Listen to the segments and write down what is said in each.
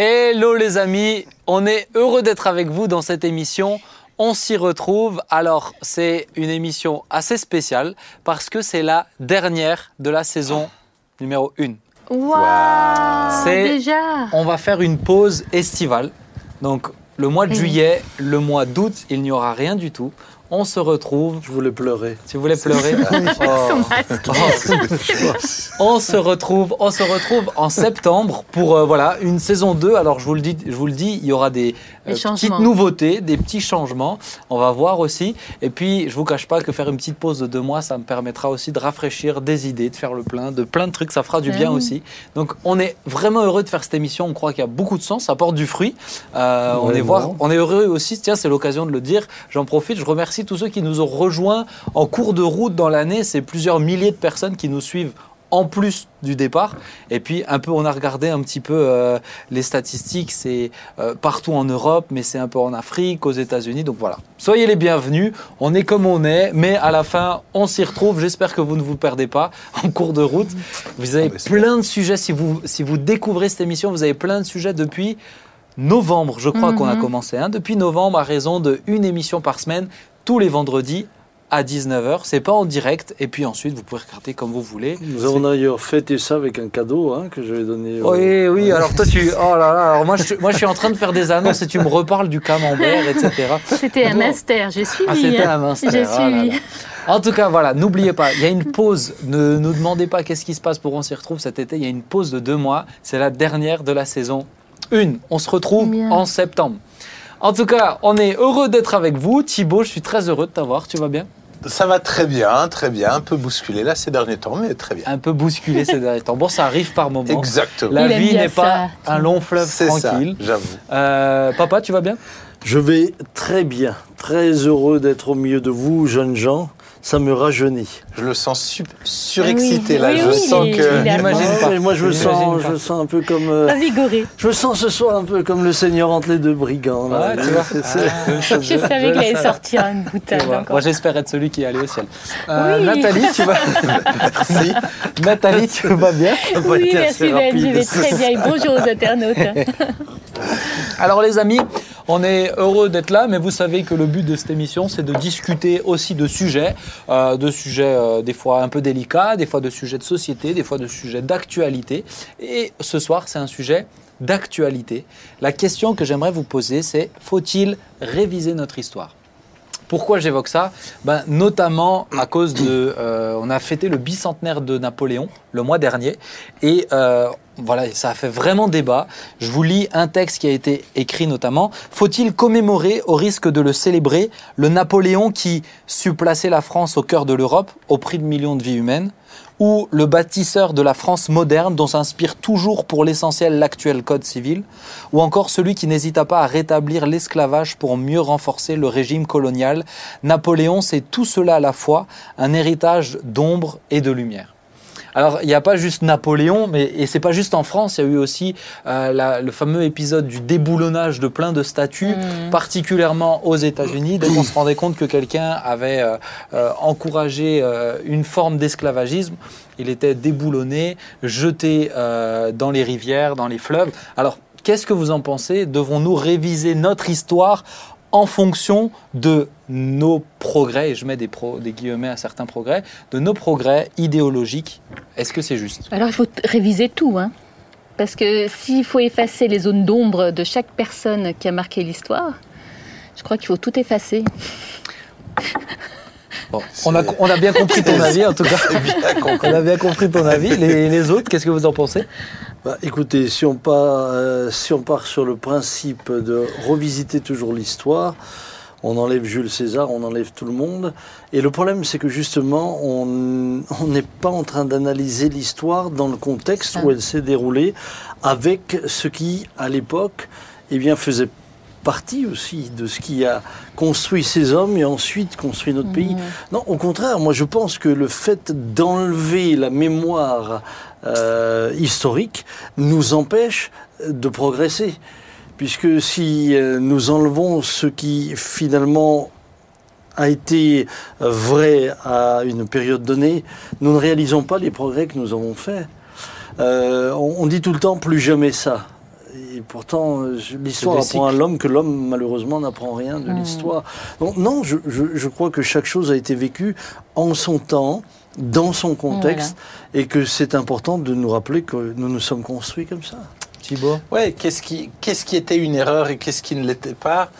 Hello les amis, on est heureux d'être avec vous dans cette émission. On s'y retrouve. Alors, c'est une émission assez spéciale parce que c'est la dernière de la saison numéro 1. Waouh C'est- Déjà On va faire une pause estivale. Donc, le mois de Oui. juillet, le mois d'août, il n'y aura rien du tout. On se retrouve. Je voulais pleurer. Vous voulez pleurer, Son Oh. masque. on se retrouve, on se retrouve en septembre pour euh, voilà une saison 2. Alors je vous le dis, je vous le dis, il y aura Des euh, petites nouveautés, des petits changements. On va voir aussi. Et puis je vous cache pas que faire une petite pause de deux mois, ça me permettra aussi de rafraîchir des idées, de faire le plein, de plein de trucs. Ça fera du Ah bien aussi. Donc on est vraiment heureux de faire cette émission. On croit qu'il y a beaucoup de sens, ça porte du fruit. Euh, on est Vraiment. voir, on est heureux aussi. Tiens, c'est l'occasion de le dire. J'en profite. Je remercie tous ceux qui nous ont rejoints en cours de route dans l'année. C'est plusieurs milliers de personnes qui nous suivent en plus du départ. Et puis un peu, on a regardé un petit peu euh, les statistiques. C'est euh, partout en Europe, mais c'est un peu en Afrique, aux États-Unis. Donc voilà. Soyez les bienvenus. On est comme on est, mais à la fin, on s'y retrouve. J'espère que vous ne vous perdez pas en cours de route. Vous avez plein de sujets. Si vous, si vous découvrez cette émission, vous avez plein de sujets depuis novembre, je crois Mhm. qu'on a commencé. hein. Depuis novembre, à raison de une émission par semaine, tous les vendredis à 19h. C'est pas en direct. Et puis ensuite, vous pouvez regarder comme vous voulez. Nous avons d'ailleurs fêté ça avec un cadeau hein, que je vais donner. Oui, oui, alors toi tu... Oh là là, alors moi je, moi je suis en train de faire des annonces et tu me reparles du camembert, etc. C'était un Bon. master, j'ai suivi. Ah, c'était hein. un master, J'ai là suivi. là. En tout cas, voilà, n'oubliez pas, il y a une pause. Ne nous demandez pas qu'est-ce qui se passe pour On s'y retrouve cet été. Il y a une pause de deux mois. C'est la dernière de la saison 1. On se retrouve Bien. en septembre. En tout cas, on est heureux d'être avec vous. Thibaut, je suis très heureux de t'avoir. Tu vas bien? Ça va très bien, très bien, un peu bousculé là ces derniers temps, mais très bien. Un peu bousculé ces derniers temps. Bon, ça arrive par moments. Exactement. La Il vie n'est pas ça. un long fleuve C'est ça, tranquille. j'avoue. Euh, papa, tu vas bien? Je vais très bien, très heureux d'être au milieu de vous, jeunes gens. Ça me rajeunit. Je le sens su- surexcité Oui, là. oui, je oui, sens que. fond. pas. Moi, je me J'imagine sens, pas. je sens un peu comme. euh, Pas vigoré. je me sens ce soir un peu comme le Seigneur entre les deux brigands. là. Ouais, tu vois. C'est- c'est- Ah, Je savais qu'il allait sortir une boutade. Moi, j'espère être celui qui est allé au ciel. Euh, Oui. Nathalie, tu vas... Merci. Nathalie, tu vas bien Oui, merci Ben, je vais très bien. Et bonjour aux internautes. Alors les amis, on est heureux d'être là, mais vous savez que le but de cette émission, c'est de discuter aussi de sujets, euh, de sujets euh, des fois un peu délicats, des fois de sujets de société, des fois de sujets d'actualité. Et ce soir, c'est un sujet d'actualité. La question que j'aimerais vous poser, c'est faut-il réviser notre histoire? Pourquoi j'évoque ça? Ben, Notamment à cause de... euh, on a fêté le bicentenaire de Napoléon le mois dernier. Et voilà, ça a fait vraiment débat. Je vous lis un texte qui a été écrit notamment. Faut-il commémorer, au risque de le célébrer, le Napoléon qui sut placer la France au cœur de l'Europe, au prix de millions de vies humaines? Ou le bâtisseur de la France moderne dont s'inspire toujours pour l'essentiel l'actuel Code civil, ou encore celui qui n'hésita pas à rétablir l'esclavage pour mieux renforcer le régime colonial? Napoléon, c'est tout cela à la fois, un héritage d'ombre et de lumière. Alors, il n'y a pas juste Napoléon, mais, et c'est pas juste en France, il y a eu aussi euh, la- le fameux épisode du déboulonnage de plein de statues, Mm. particulièrement aux États-Unis, dès qu'on se rendait compte que quelqu'un avait euh, euh, encouragé une forme d'esclavagisme, il était déboulonné, jeté dans les rivières, dans les fleuves. Alors, qu'est-ce que vous en pensez? Devons-nous réviser notre histoire en fonction de nos progrès, et je mets des, pro- des guillemets à certains progrès, de nos progrès idéologiques Est-ce que c'est juste? Alors il faut réviser tout, hein. Parce que s'il faut effacer les zones d'ombre de chaque personne qui a marqué l'histoire, je crois qu'il faut tout effacer. Bon, on, a, on a bien compris ton avis en tout cas. Bien. On a bien compris ton avis. Les, les autres, qu'est-ce que vous en pensez? Bah, écoutez, si on, part, euh, si on part sur le principe de revisiter toujours l'histoire, on enlève Jules César, on enlève tout le monde. Et le problème, c'est que justement, on n'est pas en train d'analyser l'histoire dans le contexte où elle s'est déroulée, avec ce qui, à l'époque, eh bien, faisait partie aussi de ce qui a construit ces hommes et ensuite construit notre pays. Mhm. Non, au contraire, moi je pense que le fait d'enlever la mémoire euh, historique nous empêche de progresser. Puisque si euh, nous enlevons ce qui finalement a été euh, vrai à une période donnée, nous ne réalisons pas les progrès que nous avons faits. Euh, on, on dit tout le temps plus jamais ça. Et pourtant, l'histoire apprend à l'homme que l'homme, malheureusement, n'apprend rien de Mm. l'histoire. Donc, non, je, je- je crois que chaque chose a été vécue en son temps, dans son contexte, et que c'est important de nous rappeler que nous nous sommes construits comme ça. Thibaut Ouais, qu'est-ce qui, qu'est-ce qui était une erreur et qu'est-ce qui ne l'était pas?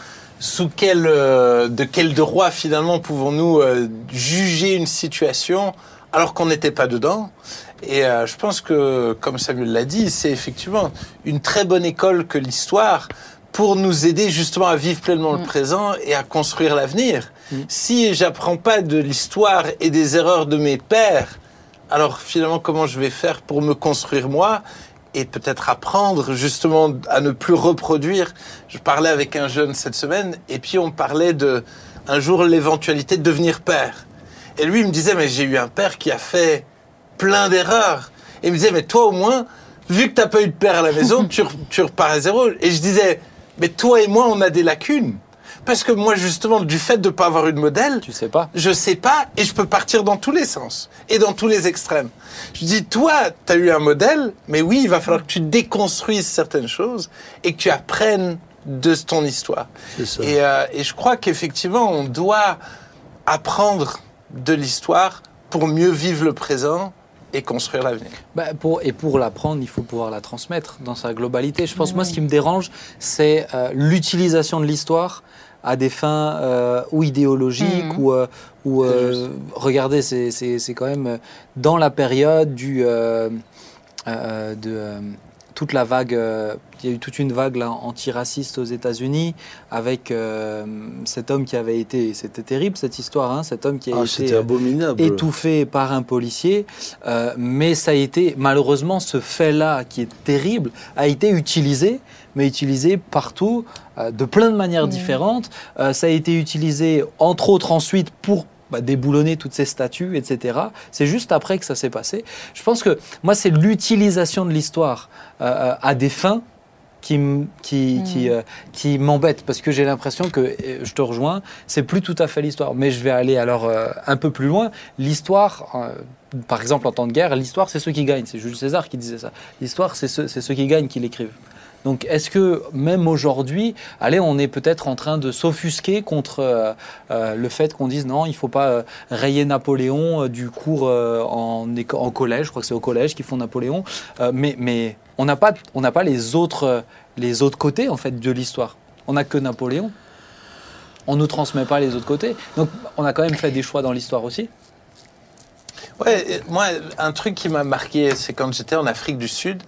Sous quel, euh, de quel droit finalement pouvons-nous euh, juger une situation alors qu'on n'était pas dedans? Et euh, je pense que, comme Samuel l'a dit, c'est effectivement une très bonne école que l'histoire pour nous aider justement à vivre pleinement le Mm. présent et à construire l'avenir. Mm. Si j'apprends pas de l'histoire et des erreurs de mes pères, alors finalement comment je vais faire pour me construire moi et peut-être apprendre justement à ne plus reproduire? Je parlais avec un jeune cette semaine et puis on parlait de un jour l'éventualité de devenir père. Et lui il me disait mais j'ai eu un père qui a fait plein d'erreurs. Et il me disait mais toi au moins vu que t'as pas eu de père à la maison tu, tu repars à zéro. Et je disais mais toi et moi on a des lacunes parce que moi justement du fait de pas avoir eu de modèle Tu sais pas je sais pas et je peux partir dans tous les sens et dans tous les extrêmes. Je dis, toi, tu as eu un modèle, mais oui, il va falloir que tu déconstruises certaines choses et que tu apprennes de ton histoire. C'est ça. Et, euh, et je crois qu'effectivement, on doit apprendre de l'histoire pour mieux vivre le présent et construire l'avenir. Bah, pour, et pour l'apprendre, il faut pouvoir la transmettre dans sa globalité. Je pense, moi, Oui. ce qui me dérange, c'est euh, l'utilisation de l'histoire à des fins euh, ou idéologiques Mhm. ou, euh, ou euh, regardez, c'est- c'est c'est quand même dans la période du euh, euh, de euh, toute la vague. euh, il y a eu toute une vague là, antiraciste aux États-Unis avec euh, cet homme qui avait été, c'était terrible cette histoire, hein, cet homme qui a Ah, été c'était euh, abominable. étouffé par un policier, euh, mais ça a été malheureusement ce fait-là qui est terrible a été utilisé, mais utilisé partout euh, de plein de manières différentes. Euh, ça a été utilisé entre autres ensuite pour bah, déboulonner toutes ces statues, etc. C'est juste après que ça s'est passé. Je pense que moi c'est l'utilisation de l'histoire euh, à des fins qui, qui, Mhm. qui, euh, qui m'embête parce que j'ai l'impression que, euh, je te rejoins, c'est plus tout à fait l'histoire. Mais je vais aller alors euh, un peu plus loin. L'histoire, euh, par exemple en temps de guerre, l'histoire c'est ceux qui gagnent. C'est Jules César qui disait ça. L'histoire c'est ceux, c'est ceux qui gagnent qui l'écrivent. Donc est-ce que même aujourd'hui, allez, on est peut-être en train de s'offusquer contre euh, euh, le fait qu'on dise non, il faut pas euh, rayer Napoléon du cours en, collège, je crois que c'est au collège qu'ils font Napoléon, mais, mais on n'a pas, pas les, autres, les autres côtés en fait de l'histoire. On n'a que Napoléon. On ne nous transmet pas les autres côtés. Donc on a quand même fait des choix dans l'histoire aussi. Ouais, moi, un truc qui m'a marqué, c'est quand j'étais en Afrique du Sud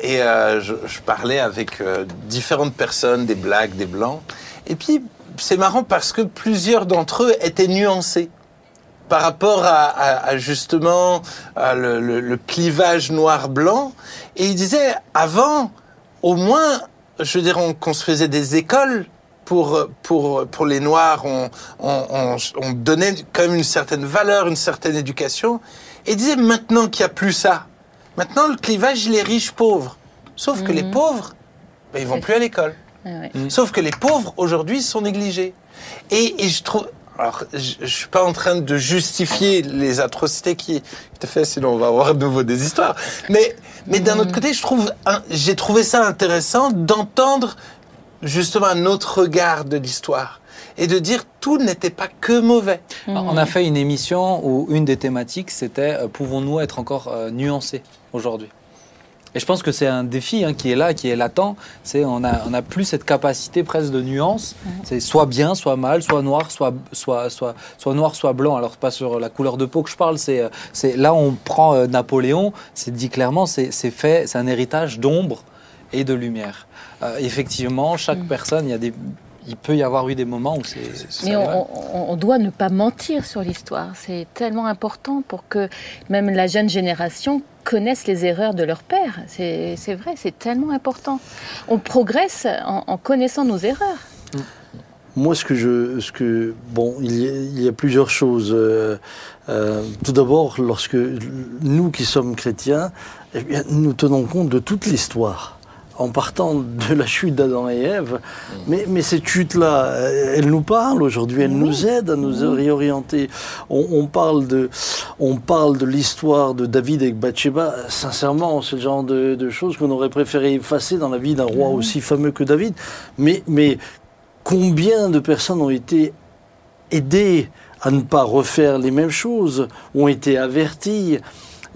et euh, je, je parlais avec euh, différentes personnes, des blacks, des blancs. Et puis, c'est marrant parce que plusieurs d'entre eux étaient nuancés par rapport à, à- à justement à le, le- le clivage noir-blanc. Et ils disaient, avant, au moins, je dire, on construisait des écoles pour, pour, pour les Noirs, on, on, on- on donnait quand même une certaine valeur, une certaine éducation. Et ils disaient, maintenant qu'il n'y a plus ça, maintenant le clivage, il est riche-pauvre. Sauf que les Mhm. pauvres, ben, ils vont plus à l'école. Ah ouais. Sauf que les pauvres, aujourd'hui, sont négligés. Et, et je trouve... Alors, je, je suis pas en train de justifier les atrocités qui étaient faites, sinon on va avoir de nouveau des histoires. Mais, mais d'un autre côté, je trouve, j'ai trouvé ça intéressant d'entendre justement un autre regard de l'histoire et de dire tout n'était pas que mauvais. On a fait une émission où une des thématiques c'était euh, pouvons-nous être encore euh, nuancés aujourd'hui? Et je pense que c'est un défi hein, qui est là, qui est latent. C'est on a on a plus cette capacité presque de nuance. C'est soit bien, soit mal, soit noir, soit soit soit soit noir, soit blanc. Alors pas sur la couleur de peau que je parle. C'est euh, c'est là on prend euh, Napoléon. C'est dit clairement. C'est c'est fait. C'est un héritage d'ombre et de lumière. Euh, effectivement, chaque Mm. personne, il y a des il peut y avoir eu des moments où c'est. Mais on, on- doit ne pas mentir sur l'histoire. C'est tellement important pour que même la jeune génération connaisse les erreurs de leur père. C'est c'est vrai, c'est tellement important. On progresse en, en connaissant nos erreurs. Moi, ce que je, ce que, bon, il y a, il y a plusieurs choses. Euh, euh, tout d'abord, lorsque nous qui sommes chrétiens, eh bien, nous tenons compte de toute l'histoire. En partant de la chute d'Adam et Ève, mais, mais cette chute-là, euh, elle nous parle aujourd'hui, elle nous aide à nous réorienter. On, on parle de, on parle de l'histoire de David avec Bathsheba, sincèrement, c'est le genre de, de choses qu'on aurait préféré effacer dans la vie d'un roi aussi fameux que David. Mais, mais combien de personnes ont été aidées à ne pas refaire les mêmes choses, ont été averties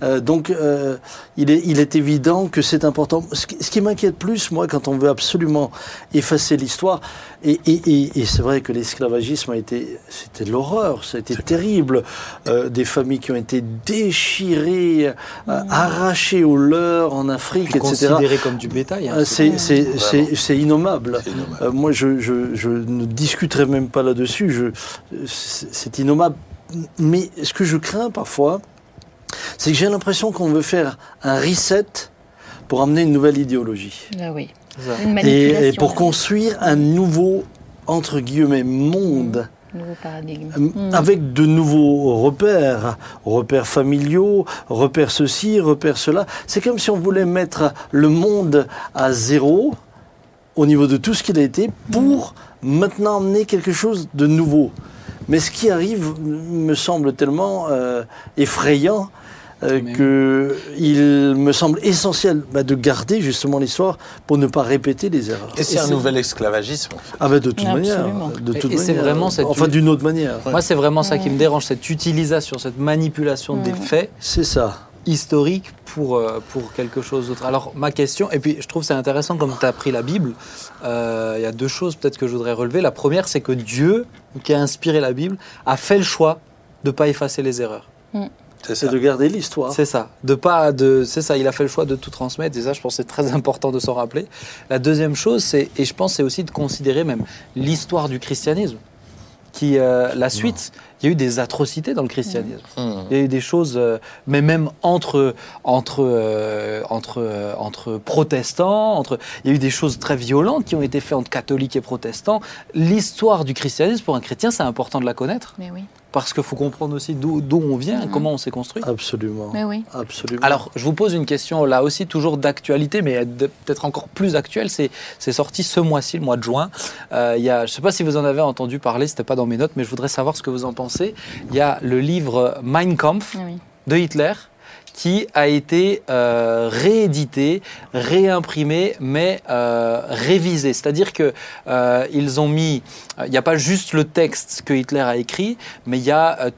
euh, donc, euh, il, est, il est évident que c'est important. Ce qui, ce qui m'inquiète plus, moi, quand on veut absolument effacer l'histoire, et, et, et, et c'est vrai que l'esclavagisme a été, c'était de l'horreur, ça a été terrible. Euh, des familles qui ont été déchirées, arrachées au leurre en Afrique, etc. Considéré comme du bétail. hein. C'est innommable. Euh, moi, je, je, je ne discuterai même pas là-dessus. C'est innommable. Mais ce que je crains parfois, c'est que j'ai l'impression qu'on veut faire un reset pour amener une nouvelle idéologie. Ah oui. Une Et, pour construire un nouveau, entre guillemets, monde. Nouveau paradigme. Euh, Mm. Avec de nouveaux repères, repères familiaux, repères ceci, repères cela. C'est comme si on voulait mettre le monde à zéro au niveau de tout ce qu'il a été pour maintenant emmener quelque chose de nouveau. Mais ce qui arrive me semble tellement euh, effrayant euh, Mais- que il me semble essentiel bah, de garder justement l'histoire pour ne pas répéter les erreurs. Et c'est un nouvel esclavagisme. en fait. Ah bah de toute manière. De Et- toute et c'est manière. vraiment cette- Enfin d'une autre manière. Moi, c'est vraiment ça qui me dérange, cette utilisation, cette manipulation des Mm. faits C'est ça. historiques pour, euh, pour quelque chose d'autre. Alors, ma question, et puis je trouve que c'est intéressant comme tu as pris la Bible, euh, il y a deux choses peut-être que je voudrais relever. La première, c'est que Dieu, qui a inspiré la Bible, a fait le choix de ne pas effacer les erreurs. C'est C'est ça. de garder l'histoire. C'est ça. De pas de c'est ça, il a fait le choix de tout transmettre et ça je pense que c'est très important de s'en rappeler. La deuxième chose c'est et je pense c'est aussi de considérer même l'histoire du christianisme qui euh, la suite, il y a eu des atrocités dans le christianisme. Hmm. Il y a eu des choses, euh, mais même entre, entre, euh, entre, euh, entre protestants, entre, il y a eu des choses très violentes qui ont été faites entre catholiques et protestants. L'histoire du christianisme, pour un chrétien, c'est important de la connaître, Mais oui. parce qu'il faut comprendre aussi d'où on vient, Mhm. comment on s'est construit. Absolument. Mais oui. Absolument. Alors, je vous pose une question là aussi, toujours d'actualité, mais peut-être encore plus actuelle. C'est sorti ce mois-ci, le mois de juin. Euh, il y a, je ne sais pas si vous en avez entendu parler, c'était pas dans mes notes, mais je voudrais savoir ce que vous en pensez. Il y a le livre Mein Kampf Ah oui. de Hitler qui a été euh, réédité, réimprimé, mais euh, révisé. C'est-à-dire que euh, ils ont mis, il n'y a pas juste le texte que Hitler a écrit, mais il y a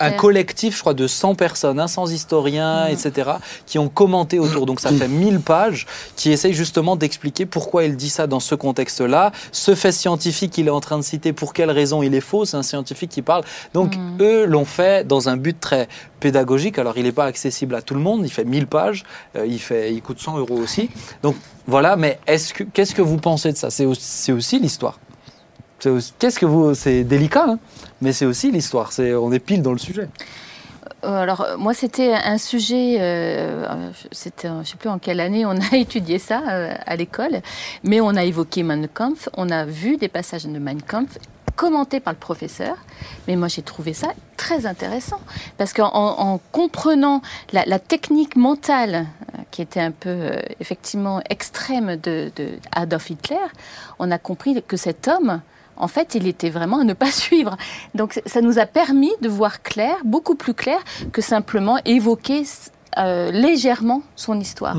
un collectif, je crois, de 100 personnes, hein, 100 historiens, Mhm. etc., qui ont commenté autour. Donc ça fait 1000 pages qui essayent justement d'expliquer pourquoi il dit ça dans ce contexte-là. Ce fait scientifique qu'il est en train de citer, pour quelle raison il est faux, c'est un scientifique qui parle. Donc Mhm. eux l'ont fait dans un but très pédagogique. Alors il n'est pas accessible à tout le monde, il fait 1000 pages, euh, il, fait, il coûte 100 euros aussi. Donc voilà, mais est-ce que, qu'est-ce que vous pensez de ça? C'est aussi, c'est aussi l'histoire. Qu'est-ce que vous. C'est délicat, hein, mais c'est aussi l'histoire. On est pile dans le sujet. Euh, Alors, euh, moi, c'était un sujet, euh, c'était, je ne sais plus en quelle année on a étudié ça à l'école, mais on a évoqué Mein Kampf, on a vu des passages de Mein Kampf commentés par le professeur, mais moi j'ai trouvé ça très intéressant, parce qu'en en comprenant la, technique mentale qui était un peu effectivement extrême de, de Adolf Hitler, on a compris que cet homme, en fait, il était vraiment à ne pas suivre. Donc ça nous a permis de voir clair, beaucoup plus clair que simplement évoquer euh, légèrement son histoire.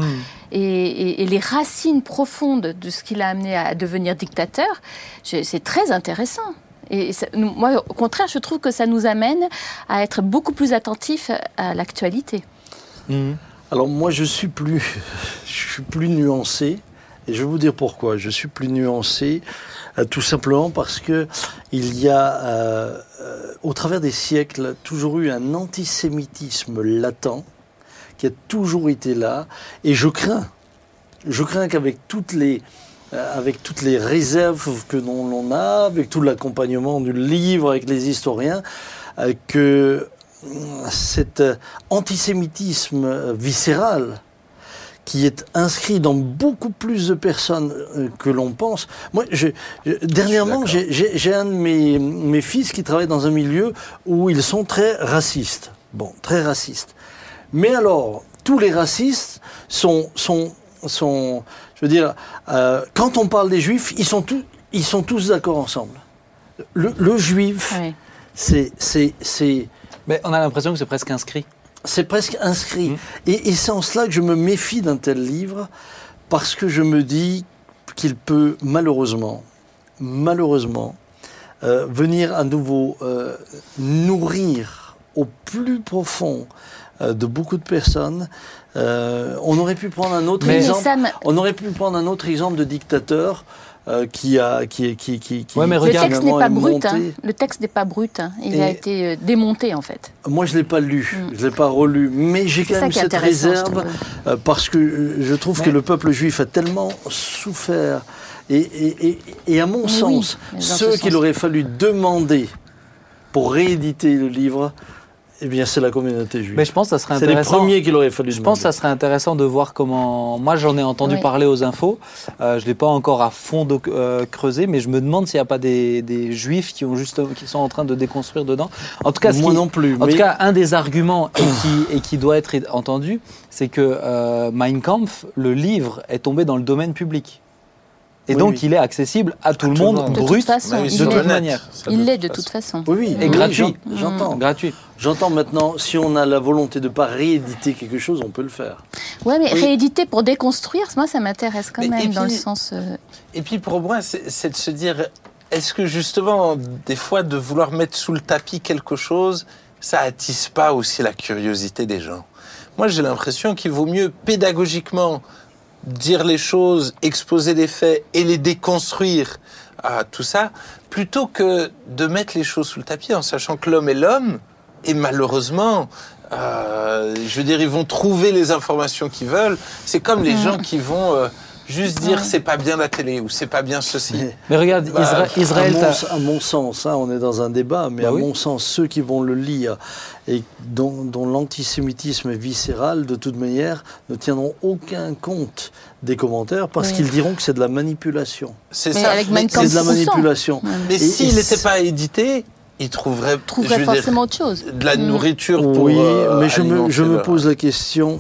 Et, et- et les racines profondes de ce qui l'a amené à devenir dictateur, c'est très intéressant. Et ça- moi, au contraire, je trouve que ça nous amène à être beaucoup plus attentifs à l'actualité. Mhm. Alors moi, je suis plus, je suis plus nuancé. Et je vais vous dire pourquoi. Je suis plus nuancé, euh, tout simplement parce que il y a, euh, euh, au travers des siècles, toujours eu un antisémitisme latent qui a toujours été là. Et je crains, je crains qu'avec toutes les, euh, réserves que l'on a, avec tout l'accompagnement du livre, avec les historiens, euh, que euh, cet euh, antisémitisme euh, viscéral qui est inscrit dans beaucoup plus de personnes euh, que l'on pense. Moi, je, je- dernièrement, j'ai un de mes, mes fils qui travaille dans un milieu où ils sont très racistes. Bon, très racistes. Mais alors, tous les racistes sont, sont, sont je veux dire, euh, quand on parle des juifs, ils sont, tous ils sont tous d'accord ensemble. Le, le juif, c'est, c'est, Mais on a l'impression que c'est presque inscrit. C'est presque inscrit. Mmh. Et, et c'est en cela que je me méfie d'un tel livre, parce que je me dis qu'il peut malheureusement, malheureusement, euh, venir à nouveau euh, nourrir au plus profond euh, de beaucoup de personnes. Euh, on aurait pu prendre un autre Mais- exemple. On aurait pu prendre un autre exemple de dictateur euh, qui a qui qui qui, qui Ouais, mais Le texte n'est pas brut. hein. Le texte n'est pas brut. hein. Il a été euh, démonté en fait. Moi, je l'ai pas lu, Mm. je l'ai pas relu, mais j'ai quand même cette réserve euh, parce que je trouve que le peuple juif a tellement souffert et, et, et, et à mon Mais sens, oui, ceux ce qu'il aurait fallu demander pour rééditer le livre, eh bien, c'est la communauté juive. Mais je pense que ça serait C'est les intéressant. premiers qu'il aurait fallu Je pense que ça serait intéressant de voir comment. Moi, j'en ai entendu Oui. parler aux infos. Euh, je ne l'ai pas encore à fond euh, creusé, mais je me demande s'il n'y a pas des, des juifs qui, ont juste, qui sont en train de déconstruire dedans. En tout cas, ce Moi qui- non plus. En mais tout cas, un des arguments et qui, et qui doit être entendu, c'est que euh, Mein Kampf, le livre, est tombé dans le domaine public. Et Oui, donc, oui. il est accessible à tout le tout monde, monde. De toute brut, façon, de l'est. toute honnête, manière. Il l'est de toute façon. oui, oui, Et oui, gratuit. j'en- J'entends. gratuit. J'entends maintenant, si on a la volonté de ne pas rééditer quelque chose, on peut le faire. Ouais, mais Oui. rééditer pour déconstruire, moi ça m'intéresse quand Mais- même dans le puis- sens. euh, Et puis pour moi, c'est c'est de se dire, est-ce que justement, des fois, de vouloir mettre sous le tapis quelque chose, ça attise pas aussi la curiosité des gens? Moi, j'ai l'impression qu'il vaut mieux pédagogiquement dire les choses, exposer les faits et les déconstruire, à tout ça, plutôt que de mettre les choses sous le tapis en sachant que l'homme est l'homme et malheureusement. euh, je veux dire, ils vont trouver les informations qu'ils veulent. C'est comme les Mm. gens qui vont euh, juste dire c'est pas bien la télé ou c'est pas bien ceci. Mais- Mais regarde, Bah, Isra- Israël, à, mon, à mon sens, hein, on est dans un débat, mais Bah à oui. mon sens, ceux qui vont le lire et dont, dont l'antisémitisme est viscéral, de toute manière, ne tiendront aucun compte des commentaires parce Oui. qu'ils diront que c'est de la manipulation. C'est ça. C'est de la manipulation. mais s'il n'était pas édité, il trouverait, trouverait veux dire, forcément autre chose. de la Mm. nourriture pour. oui, euh, mais je me, je pose la question.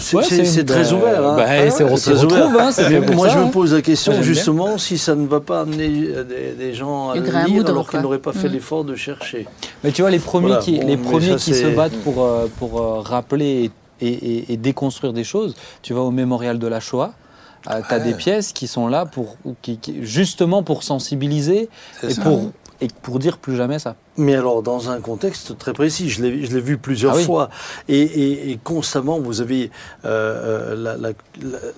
C'est Ouais, très bah, ouvert. hein. bah, on retrouve, ouvert. hein, moi, ça, je hein. me pose la question justement si ça ne va pas amener euh, des, des gens à le lire moudre, alors qu'ils n'auraient pas fait Mm. l'effort de chercher. Mais tu vois, les premiers Voilà, qui, bon, les mais premiers ça, qui se battent pour, euh, pour euh, rappeler et, et- et déconstruire des choses, tu vas au mémorial de la Shoah, tu as Ouais. des pièces qui sont là pour, qui, qui- justement pour sensibiliser et ça. pour, et pour dire plus jamais ça. Mais alors, dans un contexte très précis, je l'ai vu plusieurs Ah oui. fois. Et, et- et constamment, vous avez euh, euh, la, la-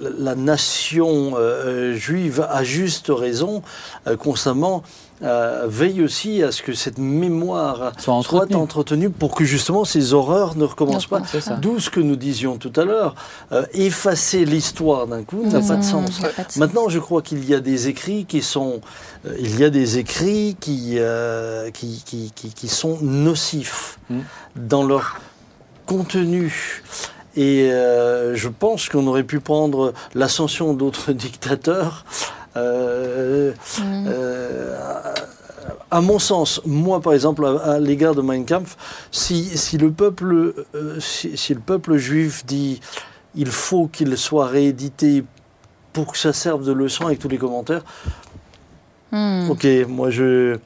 la- la nation euh, juive, à juste raison, euh, constamment euh, veille aussi à ce que cette mémoire Soit entretenue. entretenue pour que justement ces horreurs ne recommencent pas. C'est ça. D'où ce que nous disions tout à l'heure. euh, effacer l'histoire d'un coup n'a pas de sens. ça n'a pas de sens. Maintenant, je crois qu'il y a des écrits qui sont, euh, il y a des écrits qui, euh, qui, qui, qui, qui sont nocifs Mm. dans leur contenu. Et euh, je pense qu'on aurait pu prendre l'ascension d'autres dictateurs. Euh, Mm. euh, à mon sens, moi par exemple, à, à l'égard de Mein Kampf, si, si, le peuple, euh, si, si le peuple juif dit il faut qu'il soit réédité pour que ça serve de leçon avec tous les commentaires, Mm. ok, moi je.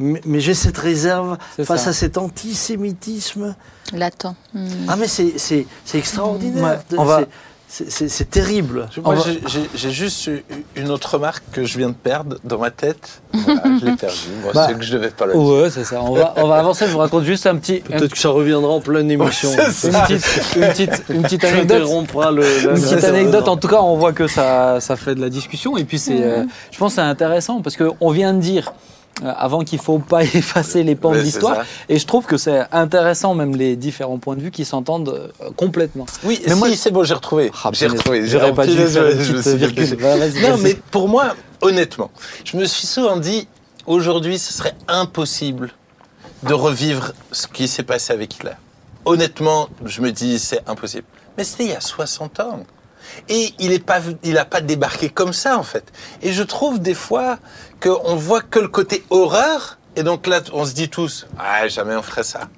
Mais, mais j'ai cette réserve face ça. à cet antisémitisme. Latent. Mm. Ah, mais c'est c'est- c'est extraordinaire. Ouais, on va- C'est- terrible. J'ai- juste une autre remarque que je viens de perdre dans ma tête. Voilà, je l'ai perdue. Bon, Bah, c'est que je devais pas le dire. Ouais, c'est ça. On va, on va avancer. Je vous raconte juste un petit, un- Peut-être que ça reviendra en pleine émission. c'est une, petite, une, petite, une petite anecdote. Le. la- Une petite anecdote, en tout cas, on voit que ça, ça fait de la discussion. Et puis, c'est, euh, je pense que c'est intéressant parce qu'on vient de dire euh, avant qu'il ne faut pas effacer les pans de l'histoire. Et je trouve que c'est intéressant, même les différents points de vue qui s'entendent euh, complètement. Oui, Mais si, moi- c'est bon, j'ai retrouvé. Ah, j'ai retrouvé. J'aurais pas dû faire une petite virgule. vas-y, Non, mais pour moi, honnêtement, je me suis souvent dit, aujourd'hui, ce serait impossible de revivre ce qui s'est passé avec Hitler. Honnêtement, je me dis, c'est impossible. Mais c'était il y a 60 ans. Et il n'a pas, il a pas débarqué comme ça, en fait. Et je trouve des fois qu'on voit que le côté horreur, et donc là, on se dit tous, ah, jamais on ferait ça.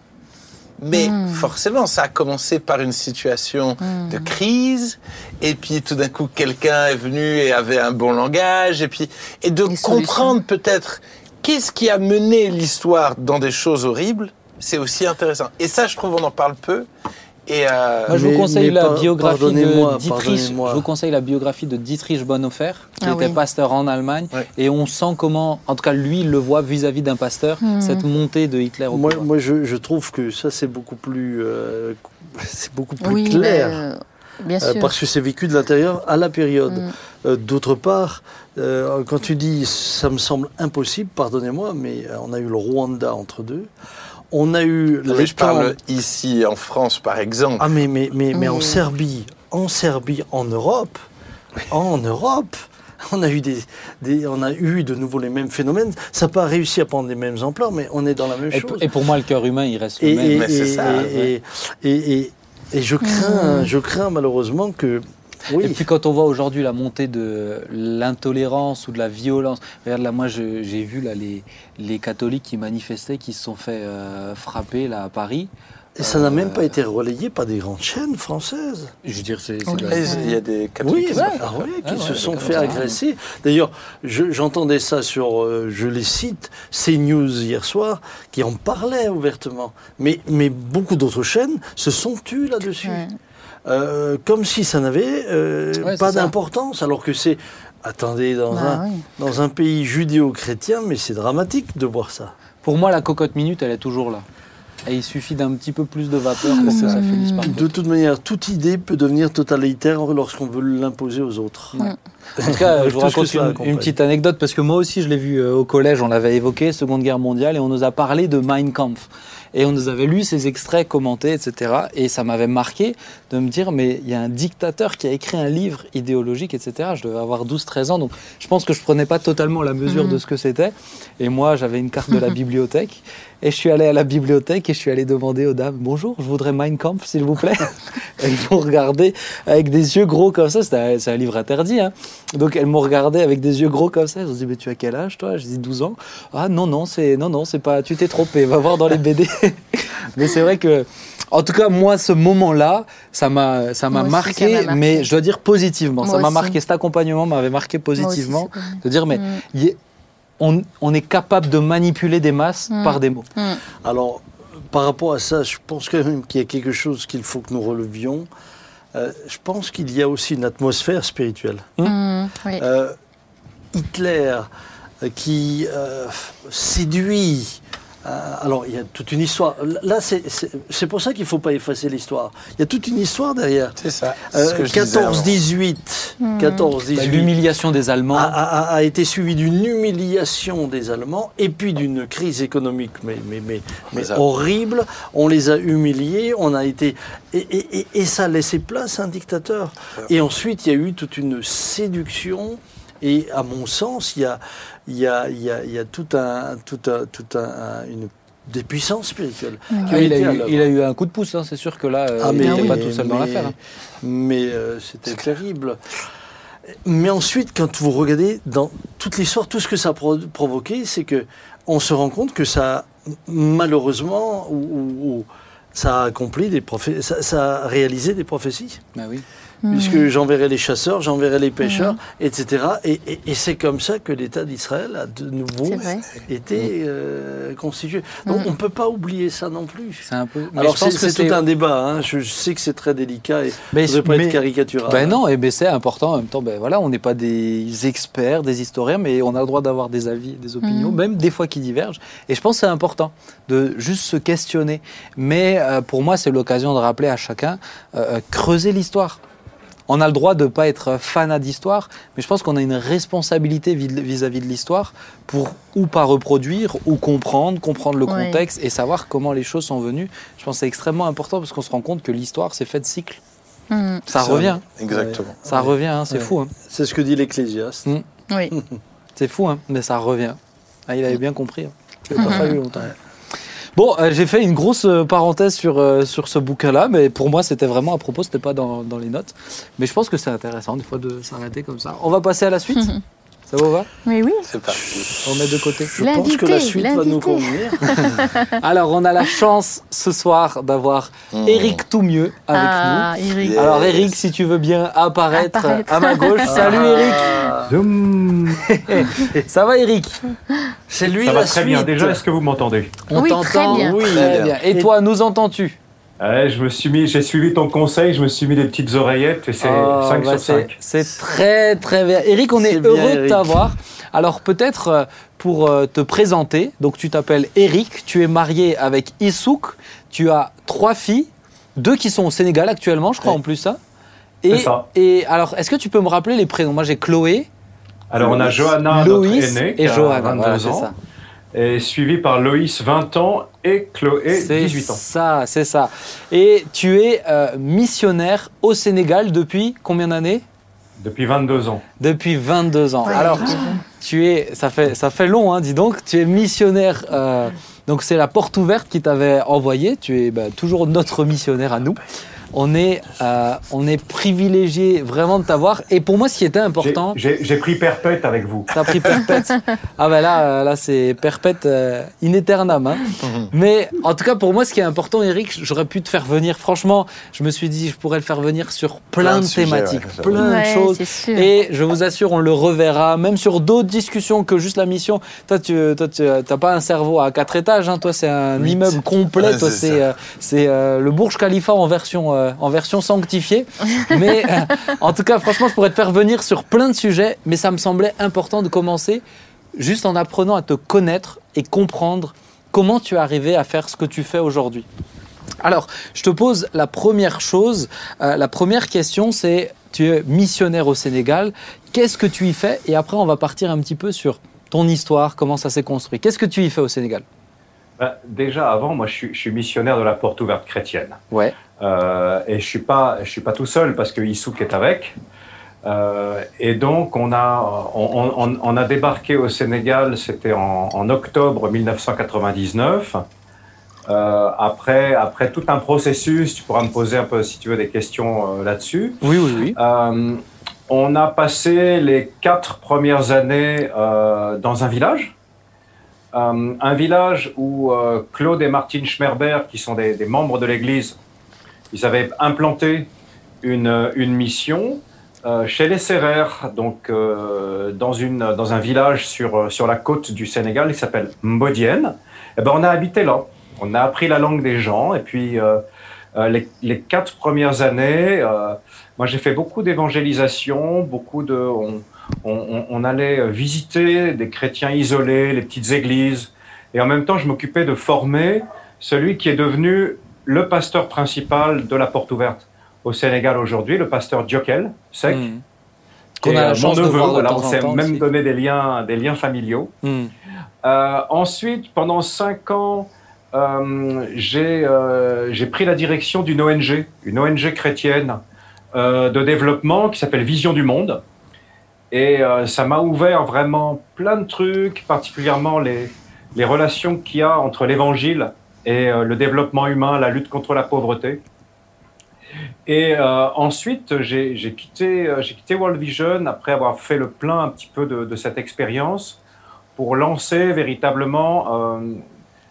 Mais forcément, ça a commencé par une situation de crise, et puis tout d'un coup, quelqu'un est venu et avait un bon langage, et puis et de comprendre peut-être qu'est-ce qui a mené l'histoire dans des choses horribles, c'est aussi intéressant. Et ça, je trouve, on en parle peu. Et euh, Moi, je vous conseille mais la biographie pardonnez-moi, de Dietrich. pardonnez-moi. Je vous conseille la biographie de Dietrich Bonhoeffer, qui Ah était oui. pasteur en Allemagne, Ouais. et on sent comment, en tout cas lui, il le voit vis-à-vis d'un pasteur, Mhm. cette montée de Hitler au Moi, pouvoir. moi je, je trouve que ça, c'est beaucoup plus, euh, c'est beaucoup plus Oui, clair. mais, euh, bien Euh, sûr. parce que c'est vécu de l'intérieur à la période. Mm. Euh, D'autre part, euh, quand tu dis ça me semble impossible, pardonnez-moi, mais on a eu le Rwanda entre deux. On a eu mais je parle ici en France, par exemple. Ah mais mais mais, mais en Oui. Serbie, en Serbie, en Europe, en Europe. On a, eu des, des- on a eu de nouveau les mêmes phénomènes. Ça n'a pas réussi à prendre les mêmes ampleurs, mais on est dans la même Et, chose. et pour moi, le cœur humain, il reste le Et, même. et- Mais c'est et- ça, et- et- et- et je crains, Mm. je crains malheureusement que. Et puis quand on voit aujourd'hui la montée de l'intolérance ou de la violence, regarde là, moi je- j'ai vu là les, les catholiques qui manifestaient, qui se sont fait euh, frapper là à Paris. et ça n'a même euh, pas été relayé par des grandes chaînes françaises. Je veux dire, c'est Il y a des catholiques Oui, qui ouais, ah oui, qui Ah se ouais, sont fait agresser. D'ailleurs, je- j'entendais ça sur, euh, je les cite, CNews hier soir, qui en parlait ouvertement. Mais, mais beaucoup d'autres chaînes se sont tues là-dessus. Euh, comme si ça n'avait euh, Ouais, pas d'importance, alors que c'est... Attendez, dans, Bah un, oui. dans un pays judéo-chrétien, mais c'est dramatique de voir ça. Pour moi, la cocotte minute, elle est toujours là. Et il suffit d'un petit peu plus de vapeur pour que ça finisse par. De toute manière, toute idée peut devenir totalitaire lorsqu'on veut l'imposer aux autres. En tout cas, je vous raconte une, une petite anecdote parce que moi aussi, je l'ai vu euh, au collège, on l'avait évoqué, Seconde Guerre mondiale, et on nous a parlé de Mein Kampf. Et on nous avait lu ces extraits commentés, etc. Et ça m'avait marqué de me dire, mais il y a un dictateur qui a écrit un livre idéologique, etc. Je devais avoir 12-13 ans, donc je pense que je prenais pas totalement la mesure Mhm. de ce que c'était. Et moi, j'avais une carte de la bibliothèque. Et je suis allé à la bibliothèque et je suis allé demander aux dames, bonjour, je voudrais Mein Kampf, s'il vous plaît. elles m'ont regardé avec des yeux gros comme ça, c'était un- c'est un livre interdit. Hein. Donc elles m'ont regardé avec des yeux gros comme ça. Elles ont dit mais tu as quel âge toi? J'ai dit 12 ans. Ah non non c'est non non c'est pas tu t'es trompé. Va voir dans les BD. mais c'est vrai que en tout cas moi ce moment-là ça m'a ça m'a marqué, ça m'a marqué. mais je dois dire positivement. Moi ça m'a marqué cet accompagnement m'avait marqué aussi, positivement de dire mais Mm. y on, on est capable de manipuler des masses Mm. par des mots. Mm. Alors, par rapport à ça, je pense quand même qu'il y a quelque chose qu'il faut que nous relevions. Euh, je pense qu'il y a aussi une atmosphère spirituelle. Mm. Oui. Euh, Hitler euh, qui euh, séduit. Euh, alors, il y a toute une histoire. Là, c'est- pour ça qu'il ne faut pas effacer l'histoire. Il y a toute une histoire derrière. C'est ça. Euh, c'est ce que je disais avant. 14-18. Mhm. 14-18. Bah, L'humiliation des Allemands. a, a- a été suivi d'une humiliation des Allemands et puis d'une crise économique mais, mais, horrible. On les a humiliés, on a été et, et- et- et ça a laissé place à un dictateur. Et ensuite, il y a eu toute une séduction. Et à mon sens, il y a, il y a, il y a, il y a tout un, tout un, tout un, une, des puissances spirituelles. Ah, il, a eu, l'œuvre. il a eu un coup de pouce, hein, c'est sûr que là, euh, Ah, il mais- n'était pas tout seul dans mais- l'affaire. hein. Mais euh, c'était terrible. Mais ensuite, quand vous regardez dans toute l'histoire, tout ce que ça a pro- provoqué, c'est que on se rend compte que ça, a, malheureusement, ou, ou- ou ça a accompli des prophé- ça, ça a réalisé des prophéties. Bah oui. Mm. Puisque j'enverrai les chasseurs, j'enverrai les pêcheurs, etc. Et, et- et c'est comme ça que l'État d'Israël a de nouveau été euh, constitué. Donc Mm. on ne peut pas oublier ça non plus. C'est un peu. mais Alors je pense c'est que c'est tout un débat. hein. Je sais que c'est très délicat et Mais- je ne pas mais- être caricatural. Ben non, et ben c'est important en même temps. Ben voilà, on n'est pas des experts, des historiens, mais on a le droit d'avoir des avis, des opinions, même des fois qui divergent. Et je pense que c'est important de juste se questionner. Mais euh, pour moi, c'est l'occasion de rappeler à chacun euh, euh, creuser l'histoire. On a le droit de ne pas être fanat d'histoire, mais je pense qu'on a une responsabilité vis- vis-à-vis de l'histoire pour ou pas reproduire, ou comprendre, comprendre le Ouais. contexte et savoir comment les choses sont venues. Je pense que c'est extrêmement important parce qu'on se rend compte que l'histoire, c'est fait de cycles. Mm. Ça Ça, revient. Exactement. Ça Ouais. revient, hein, c'est Ouais. fou. hein. C'est ce que dit l'Ecclésiaste. Mm. Oui. C'est fou, hein, mais ça revient. Ah, il avait bien compris. hein. Il n'a pas fallu longtemps. Bon, euh, j'ai fait une grosse euh, parenthèse sur, euh, sur ce bouquin-là, mais pour moi, c'était vraiment à propos, c'était pas dans, dans les notes. Mais je pense que c'est intéressant, des fois, de s'arrêter comme ça. On va passer à la suite? Ça vous va Mais oui. C'est parti. On met de côté. Je pense que la suite va nous convenir. Alors, on a la chance ce soir d'avoir Hmm. Eric Toumieux avec ah, Eric. nous. Yeah. Alors, Eric, si tu veux bien apparaître, Apparaître. à ma gauche. Salut, Eric. Ah, Zoom. Ça va, Eric C'est lui Ça la va très bien. Déjà, est-ce que vous m'entendez? On Oui, t'entend très bien. Oui, Très bien. Et toi, nous entends-tu? Ouais, je me suis mis, j'ai suivi ton conseil, je me suis mis des petites oreillettes et c'est Oh, 5 bah, sur c'est- 5. C'est très très bien. Eric, on est, bien, heureux de t'avoir. Alors peut-être euh, pour euh, te présenter, donc tu t'appelles Eric, tu es marié avec Issouk, tu as trois filles, deux qui sont au Sénégal actuellement, je crois Ouais. en plus ça. Et, C'est ça. et alors, est-ce que tu peux me rappeler les prénoms? Moi j'ai Chloé, Alors on a Johanna, Loïs notre aînée, qui et a Johanna. 22 Voilà, c'est ans, ça. et suivi par Loïs, 20 ans, et Chloé, C'est 18 ans. ça, c'est ça. Et tu es euh, missionnaire au Sénégal depuis combien d'années? Depuis 22 ans. Depuis 22 ans. Ouais. Alors, tu es, ça fait, ça fait long, hein, dis donc. Tu es missionnaire. euh, donc, c'est la porte ouverte qui t'avait envoyé. Tu es bah, toujours notre missionnaire à nous. On est, euh, on est privilégié vraiment de t'avoir. Et pour moi, ce qui était important, J'ai pris perpète avec vous. T'as pris perpète. ah ben là, euh, là c'est perpète euh, in aeternam. hein. Mais en tout cas, pour moi, ce qui est important, Eric, j'aurais pu te faire venir. Franchement, je me suis dit, je pourrais le faire venir sur plein, Plein de de sujets, thématiques, ouais, plein de choses. Et je vous assure, on le reverra, même sur d'autres discussions que juste la mission. Toi, tu toi, tu t'as pas un cerveau à quatre étages, hein. toi, c'est un Huit. immeuble complet. Ouais, toi, c'est euh, euh, le Burj Khalifa en version, euh, en version sanctifiée. Mais euh, en tout cas, franchement, je pourrais te faire venir sur plein de sujets, mais ça me semblait important de commencer juste en apprenant à te connaître et comprendre comment tu es arrivé à faire ce que tu fais aujourd'hui. Alors, je te pose la première chose. Euh, la première question, c'est tu es missionnaire au Sénégal. Qu'est-ce que tu y fais? Et après, on va partir un petit peu sur ton histoire, comment ça s'est construit. Qu'est-ce que tu y fais au Sénégal? Bah, déjà avant, moi je suis, je suis missionnaire de la porte ouverte chrétienne. Ouais. Euh, et je suis pas, je suis pas tout seul parce que Issouk est avec. Euh, et donc on a, on, on- on a débarqué au Sénégal, c'était en, en octobre 1999. Euh, après, après tout un processus, tu pourras me poser un peu si tu veux des questions là-dessus. Oui, oui, oui. On a passé les quatre premières années dans un village. Euh, un village où euh, Claude et Martine Schmerber, qui sont des, membres de l'Église, ils avaient implanté une, mission euh, chez les Serrères, donc dans, un village sur, la côte du Sénégal qui s'appelle Mbodienne. Et ben, on a habité là. On a appris la langue des gens et puis les, quatre premières années, moi j'ai fait beaucoup d'évangélisation, beaucoup de, on- on- on allait visiter des chrétiens isolés, les petites églises, et en même temps je m'occupais de former celui qui est devenu le pasteur principal de la porte ouverte au Sénégal aujourd'hui, le pasteur Diokel Sec. Qu'on a est, la euh, chance mon de neveu, voir de voilà, temps on s'est même aussi. donné des liens, des liens familiaux. Hmm. Euh, ensuite, pendant cinq ans, euh, j'ai euh, pris la direction d'une ONG, une ONG chrétienne euh, de développement qui s'appelle Vision du Monde. Et euh, ça m'a ouvert vraiment plein de trucs, particulièrement les, relations qu'il y a entre l'évangile et euh, le développement humain, la lutte contre la pauvreté. Et euh, ensuite, j'ai quitté, quitté World Vision après avoir fait le plein un petit peu de, cette expérience pour lancer véritablement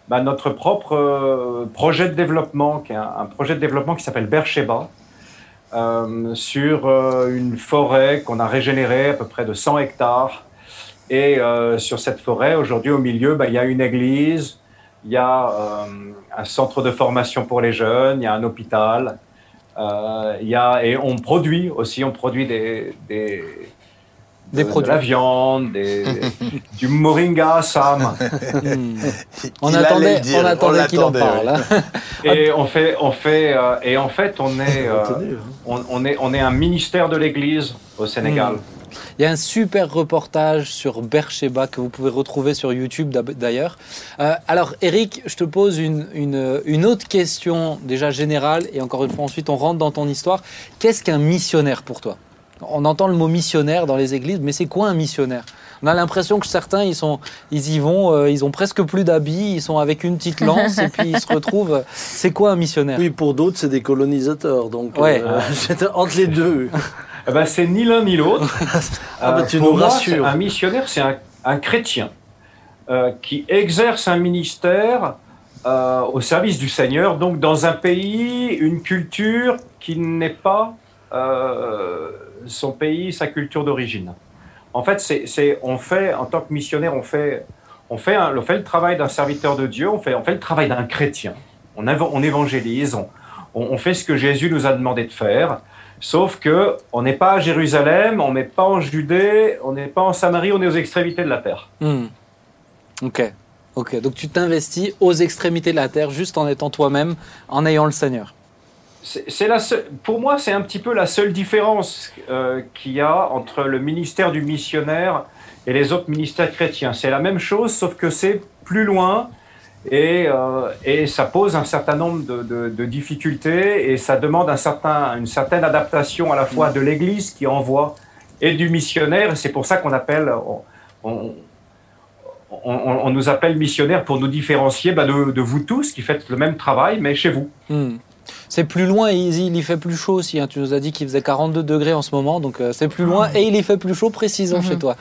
bah, notre propre projet de développement, qui est un, un projet de développement qui s'appelle Beersheba, euh, sur euh, une forêt qu'on a régénérée à peu près de 100 hectares. Et euh, sur cette forêt, aujourd'hui, au milieu, bah, il y a une église, il y a un centre de formation pour les jeunes, il y a un hôpital. y a, et on produit aussi, on produit des, Des de- produits. de la viande, des, du moringa Sam. Hmm. On Il attendait, le dire, on attendait qu'il en parle. ouais. hein. Et on fait, on fait, euh, et en fait, on est, euh, hein. on, on est, on est un ministère de l'Église au Sénégal. Il y a un super reportage sur Bercheba que vous pouvez retrouver sur YouTube d'ailleurs. Euh, alors Eric, je te pose une, une- une autre question déjà générale et encore une fois ensuite on rentre dans ton histoire. Qu'est-ce qu'un missionnaire pour toi? On entend le mot missionnaire dans les églises, mais c'est quoi un missionnaire? On a l'impression que certains ils sont, ils y vont, euh, ils ont presque plus d'habits, ils sont avec une petite lance et puis ils se retrouvent. C'est quoi un missionnaire? Oui, pour d'autres, c'est des colonisateurs. Donc, Ouais. euh, c'est entre les deux. Eh ben, c'est ni l'un ni l'autre. Ah bah, Euh, tu pour nous moi, rassures. Un missionnaire, c'est un, un chrétien euh, qui exerce un ministère euh, au service du Seigneur, donc dans un pays, une culture qui n'est pas euh, son pays, sa culture d'origine. En fait, c'est, on fait, en tant que missionnaire, on fait, on fait, fait le travail d'un serviteur de Dieu, on fait, on fait le travail d'un chrétien. On, éva- on évangélise, on, on- on fait ce que Jésus nous a demandé de faire. Sauf que on n'est pas à Jérusalem, on n'est pas en Judée, on n'est pas en Samarie, on est aux extrémités de la terre. Hmm. Ok. Ok. Donc tu t'investis aux extrémités de la terre, juste en étant toi-même, en ayant le Seigneur. C'est la seule- pour moi, c'est un petit peu la seule différence euh, qu'il y a entre le ministère du missionnaire et les autres ministères chrétiens. C'est la même chose, sauf que c'est plus loin et, euh, et ça pose un certain nombre de, de- difficultés et ça demande un certain, une certaine adaptation à la fois de l'Église qui envoie et du missionnaire. C'est pour ça qu'on appelle, on, on- nous appelle missionnaires pour nous différencier bah, de, de vous tous qui faites le même travail, mais chez vous. Hmm. C'est plus loin et il il y fait plus chaud aussi. hein. Tu nous as dit qu'il faisait 42 degrés en ce moment, donc euh, c'est plus loin et il y fait plus chaud précisément Mhm. chez toi.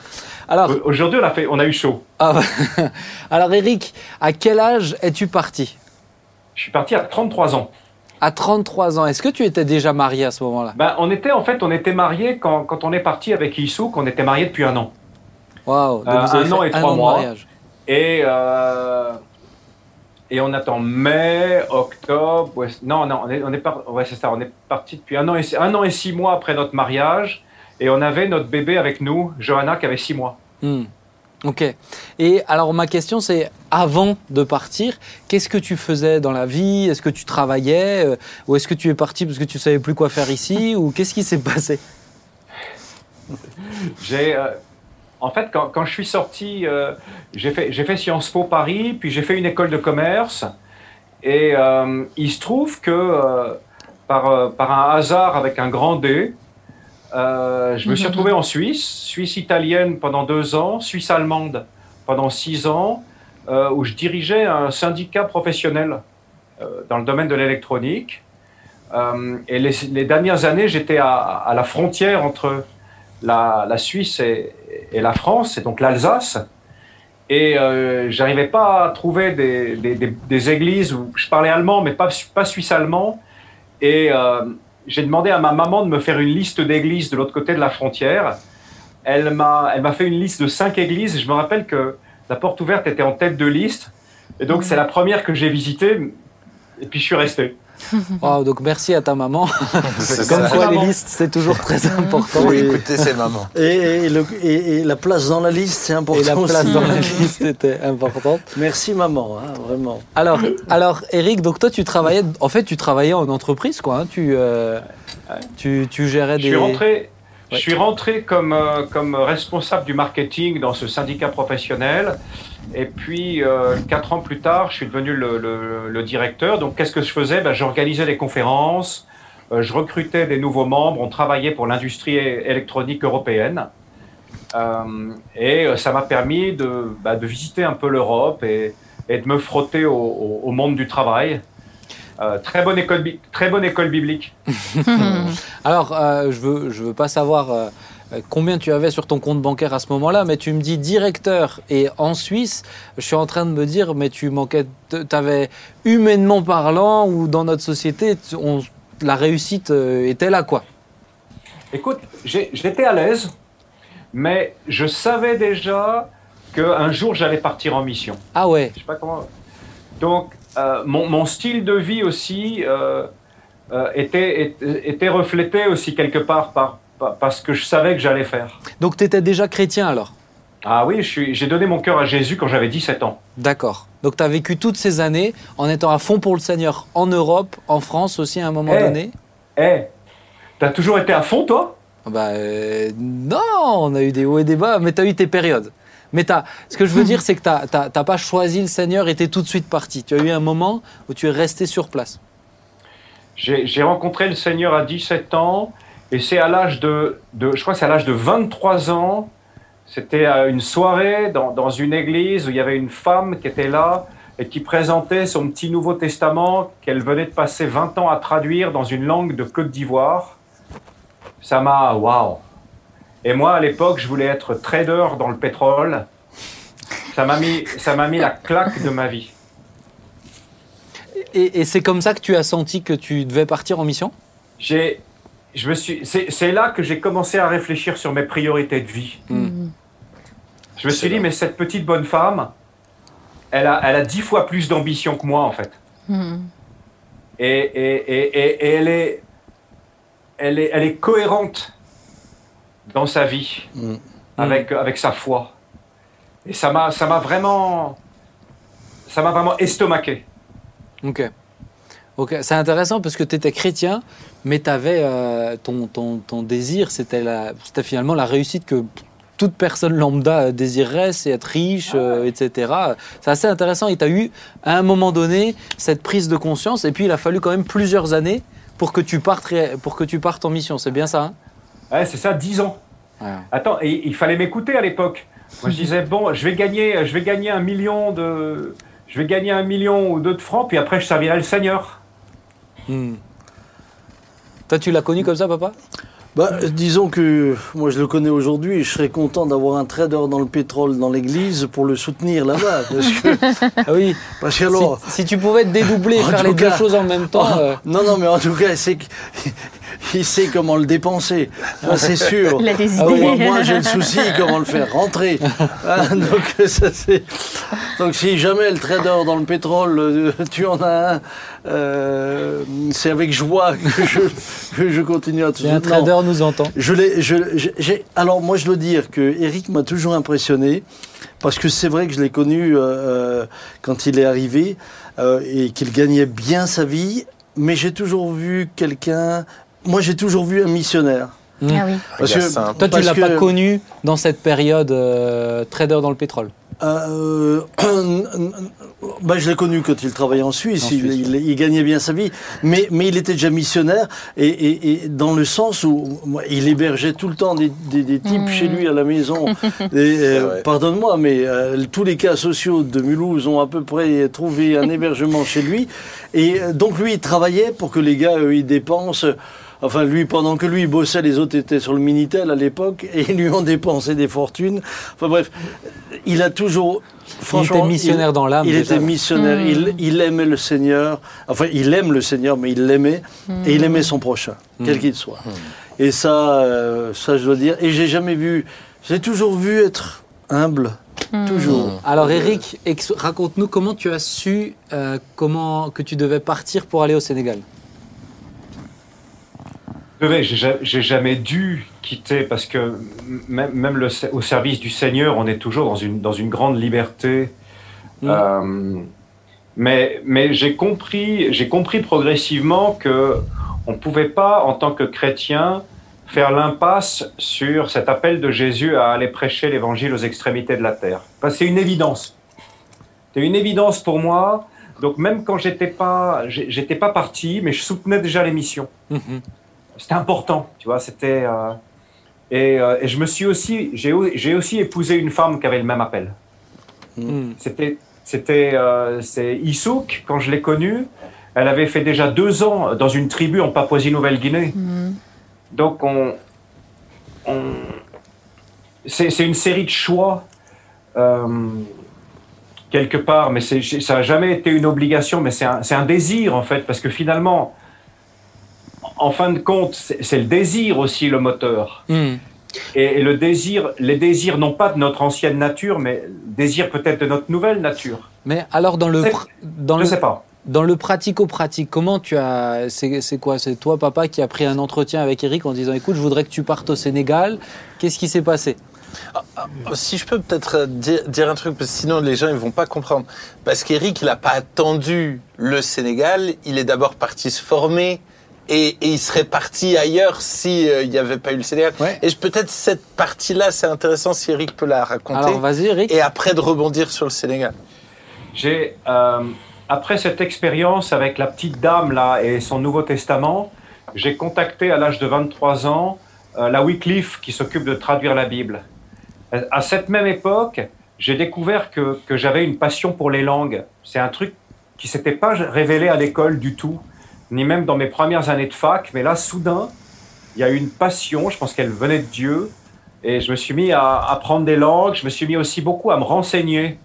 Alors, Au- Aujourd'hui, on a, fait, on a eu chaud. ah, alors Eric, à quel âge es-tu parti? Je suis parti à 33 ans. À 33 ans. Est-ce que tu étais déjà marié à ce moment-là? Ben, on était en fait, on était mariés quand, quand on est parti avec Issou, qu'on était mariés depuis un an. Waouh. donc Euh, un an et trois mois. mariage. Et, euh, et on attend mai, octobre. ouais, non, non, on est, on est par- ouais, c'est ça. On est parti depuis un an, et, un an et six mois après notre mariage. Et on avait notre bébé avec nous, Johanna, qui avait six mois. Hmm. Ok. Et alors ma question c'est, avant de partir, qu'est-ce que tu faisais dans la vie? Est-ce que tu travaillais? Euh, Ou est-ce que tu es parti parce que tu savais plus quoi faire ici? Ou qu'est-ce qui s'est passé? J'ai, euh, en fait, quand, je suis sorti, euh, j'ai fait, Sciences Po Paris, puis j'ai fait une école de commerce. Et euh, il se trouve que euh, par, un hasard avec un grand D, je me suis retrouvé en Suisse, Suisse italienne pendant deux ans, Suisse allemande pendant six ans, où je dirigeais un syndicat professionnel dans le domaine de l'électronique. Et les, dernières années, j'étais à, la frontière entre la Suisse et, et la France, et donc l'Alsace. Et euh, j'arrivais pas à trouver des, des- des- des églises où je parlais allemand, mais pas, su- pas suisse-allemand. Et euh, j'ai demandé à ma maman de me faire une liste d'églises de l'autre côté de la frontière. Elle m'a, elle m'a fait une liste de cinq églises. Je me rappelle que la porte ouverte était en tête de liste. Et donc, c'est la première que j'ai visitée. Et puis, je suis resté. Waouh, donc merci à ta maman. C'est Comme ça. quoi les Maman. listes c'est toujours très important. Oui. écouter ses mamans. Et, et le- et- et la place dans la liste, c'est important Et la place aussi. dans la liste était importante. Merci maman, hein, vraiment. Alors, alors, Eric, donc toi, tu travaillais, en fait, tu travaillais en entreprise, quoi. hein. Tu, euh, tu, tu gérais Je des. suis rentré, je suis rentré comme, euh, comme responsable du marketing dans ce syndicat professionnel. Et puis, euh, quatre ans plus tard, je suis devenu le, le- le directeur. Donc, qu'est-ce que je faisais? Ben, J'organisais des conférences, euh, je recrutais des nouveaux membres, on travaillait pour l'industrie électronique européenne. Euh, et ça m'a permis de, bah, de visiter un peu l'Europe et, et de me frotter au, au- au monde du travail. Euh, très, bonne école, très bonne école biblique. Alors, euh, je veux, je veux pas savoir combien tu avais sur ton compte bancaire à ce moment-là, mais tu me dis directeur et en Suisse, je suis en train de me dire, mais tu manquais, tu avais humainement parlant ou dans notre société, on- la réussite euh, était là, quoi. Écoute, j'étais à l'aise, mais je savais déjà qu'un jour j'allais partir en mission. Ah ouais. Je sais pas comment. Donc, euh, mon, mon style de vie aussi euh, euh, était, était reflété aussi quelque part par, par, par ce que je savais que j'allais faire. Donc tu étais déjà chrétien alors? Ah oui, j'ai donné mon cœur à Jésus quand j'avais 17 ans. D'accord. Donc tu as vécu toutes ces années en étant à fond pour le Seigneur en Europe, en France aussi à un moment Eh. donné? Eh, t'as toujours été à fond, toi? Bah euh, non, on a eu des hauts et des bas, mais tu as eu tes périodes. Mais t'as- ce que je veux dire, c'est que tu n'as pas choisi le Seigneur et tu es tout de suite parti. Tu as eu un moment où tu es resté sur place. J'ai j'ai rencontré le Seigneur à 17 ans et c'est à l'âge de, de, je crois que c'est à l'âge de 23 ans, c'était à une soirée dans, dans une église où il y avait une femme qui était là et qui présentait son petit Nouveau Testament qu'elle venait de passer 20 ans à traduire dans une langue de Côte d'Ivoire. ça m'a waouh. Et moi, à l'époque, je voulais être trader dans le pétrole. Ça m'a mis, ça m'a mis la claque de ma vie. Et, et c'est comme ça que tu as senti que tu devais partir en mission? J'ai, je me suis, c'est, c'est là que j'ai commencé à réfléchir sur mes priorités de vie. Mm. Je me suis dit, mais cette petite bonne femme, elle a, elle a dix fois plus d'ambition que moi, en fait. Hmm. Et, et, et, et, et elle, est, elle, est, elle est cohérente dans sa vie, avec, avec sa foi. Et ça m'a, ça m'a vraiment, ça m'a vraiment estomaqué. Ok. Ok, c'est intéressant parce que tu étais chrétien, mais tu avais ton, ton, ton désir, c'était la- c'était finalement la réussite que toute personne lambda désirerait, c'est être riche, euh, etc. C'est assez intéressant. Et tu as eu, à un moment donné, cette prise de conscience, et puis il a fallu quand même plusieurs années pour que tu partes, pour que tu partes en mission. C'est bien ça hein? Ouais, c'est ça, 10 ans. Ouais. Attends, et il fallait m'écouter à l'époque. Moi, je disais bon, je vais gagner, je vais gagner un million de, je vais gagner un million ou deux de francs, puis après je servirai le Seigneur. Hmm. Toi, tu l'as connu comme ça, papa? Bah, disons que moi je le connais aujourd'hui et je serais content d'avoir un trader dans le pétrole dans l'église pour le soutenir là-bas. Parce que, Ah oui. parce que alors, si, si tu pouvais te dédoubler et faire les deux choses en même temps. Oh, euh, Non, non, mais en tout cas, c'est il sait comment le dépenser. Ça, c'est sûr. Il a des Ah, idées. moi, moi, j'ai le souci comment le faire rentrer. Ah, donc, ça, c'est... donc, si jamais le trader dans le pétrole, euh, tu en as un, euh, c'est avec joie que je, que je continue à te un Non. trader nous entend. Je l'ai, je, j'ai- j'ai- alors moi je dois dire que Eric m'a toujours impressionné parce que c'est vrai que je l'ai connu euh, quand il est arrivé euh, et qu'il gagnait bien sa vie, mais j'ai toujours vu quelqu'un. Moi j'ai toujours vu un missionnaire. Ah oui. Parce que-. Toi, tu l'as pas connu dans cette période euh, trader dans le pétrole. Euh, bah, je l'ai connu quand il travaillait en Suisse. En il, Suisse, il- il gagnait bien sa vie, mais, mais il était déjà missionnaire et, et- et dans le sens où il hébergeait tout le temps des, des- des types chez lui à la maison. Euh. Pardonne-moi, mais euh, tous les cas sociaux de Mulhouse ont à peu près trouvé un hébergement chez lui. Et euh, donc lui, il travaillait pour que les gars, eux, ils dépensent. Enfin, lui, pendant que lui il bossait, les autres étaient sur le Minitel à l'époque et ils lui ont dépensé des fortunes. Enfin bref, il a toujours. Il Franchement, était missionnaire dans l'âme. il déjà. était missionnaire, Mm. il, il aimait le Seigneur, enfin il aime le Seigneur, mais il l'aimait, et il aimait son prochain, quel Mm. qu'il soit. Et ça, euh, ça je dois dire, et j'ai jamais vu, j'ai toujours vu être humble, toujours. Alors, Eric, ex- raconte-nous comment tu as su euh, comment, que tu devais partir pour aller au Sénégal. Je vais, J'ai ja- j'ai jamais dû quitter parce que même, même le, au service du Seigneur, on est toujours dans une, dans une grande liberté. Euh, mais mais j'ai compris, progressivement que on pouvait pas, en tant que chrétien, faire l'impasse sur cet appel de Jésus à aller prêcher l'évangile aux extrémités de la terre. Enfin, c'est une évidence. C'est une évidence pour moi. Donc même quand j'étais pas, j'étais pas parti, mais je soutenais déjà les missions Mhm. C'était important, tu vois, c'était... euh, et, euh, et je me suis aussi... J'ai au- j'ai aussi épousé une femme qui avait le même appel. Mhm. C'était... C'était... euh, c'est Issouk, quand je l'ai connue, elle avait fait déjà deux ans dans une tribu en Papouasie-Nouvelle-Guinée. Mhm. Donc on... on- c'est c'est une série de choix, euh, quelque part, mais c'est- ça n'a jamais été une obligation, mais c'est un, c'est un désir, en fait, parce que finalement, en fin de compte, c'est le désir aussi le moteur. Mhm. Et, et le désir, les désirs non pas de notre ancienne nature, mais désir peut-être de notre nouvelle nature. Mais alors, dans le, dans Je le, sais pas. dans le pratico-pratique, comment tu as. C'est c'est quoi? C'est toi, papa, qui a pris un entretien avec Eric en disant Écoute, je voudrais que tu partes au Sénégal. Qu'est-ce qui s'est passé? Si je peux peut-être euh, dire, dire un truc, parce que sinon les gens ils vont pas comprendre. Parce qu'Eric, il n'a pas attendu le Sénégal, il est d'abord parti se former et, et il serait parti ailleurs si euh, il n'y avait pas eu le Sénégal. Ouais. Et peut-être cette partie-là, c'est intéressant si Eric peut la raconter. Alors, vas-y, Eric. et après de rebondir sur le Sénégal. J'ai, euh, après cette expérience avec la petite dame là et son Nouveau Testament, j'ai contacté à l'âge de 23 ans euh, la Wycliffe qui s'occupe de traduire la Bible. Euh, À cette même époque, j'ai découvert que, que j'avais une passion pour les langues. C'est un truc qui s'était pas révélé à l'école du tout, ni même dans mes premières années de fac, mais là, soudain, il y a eu une passion, je pense qu'elle venait de Dieu, et je me suis mis à apprendre des langues, je me suis mis aussi beaucoup à me renseigner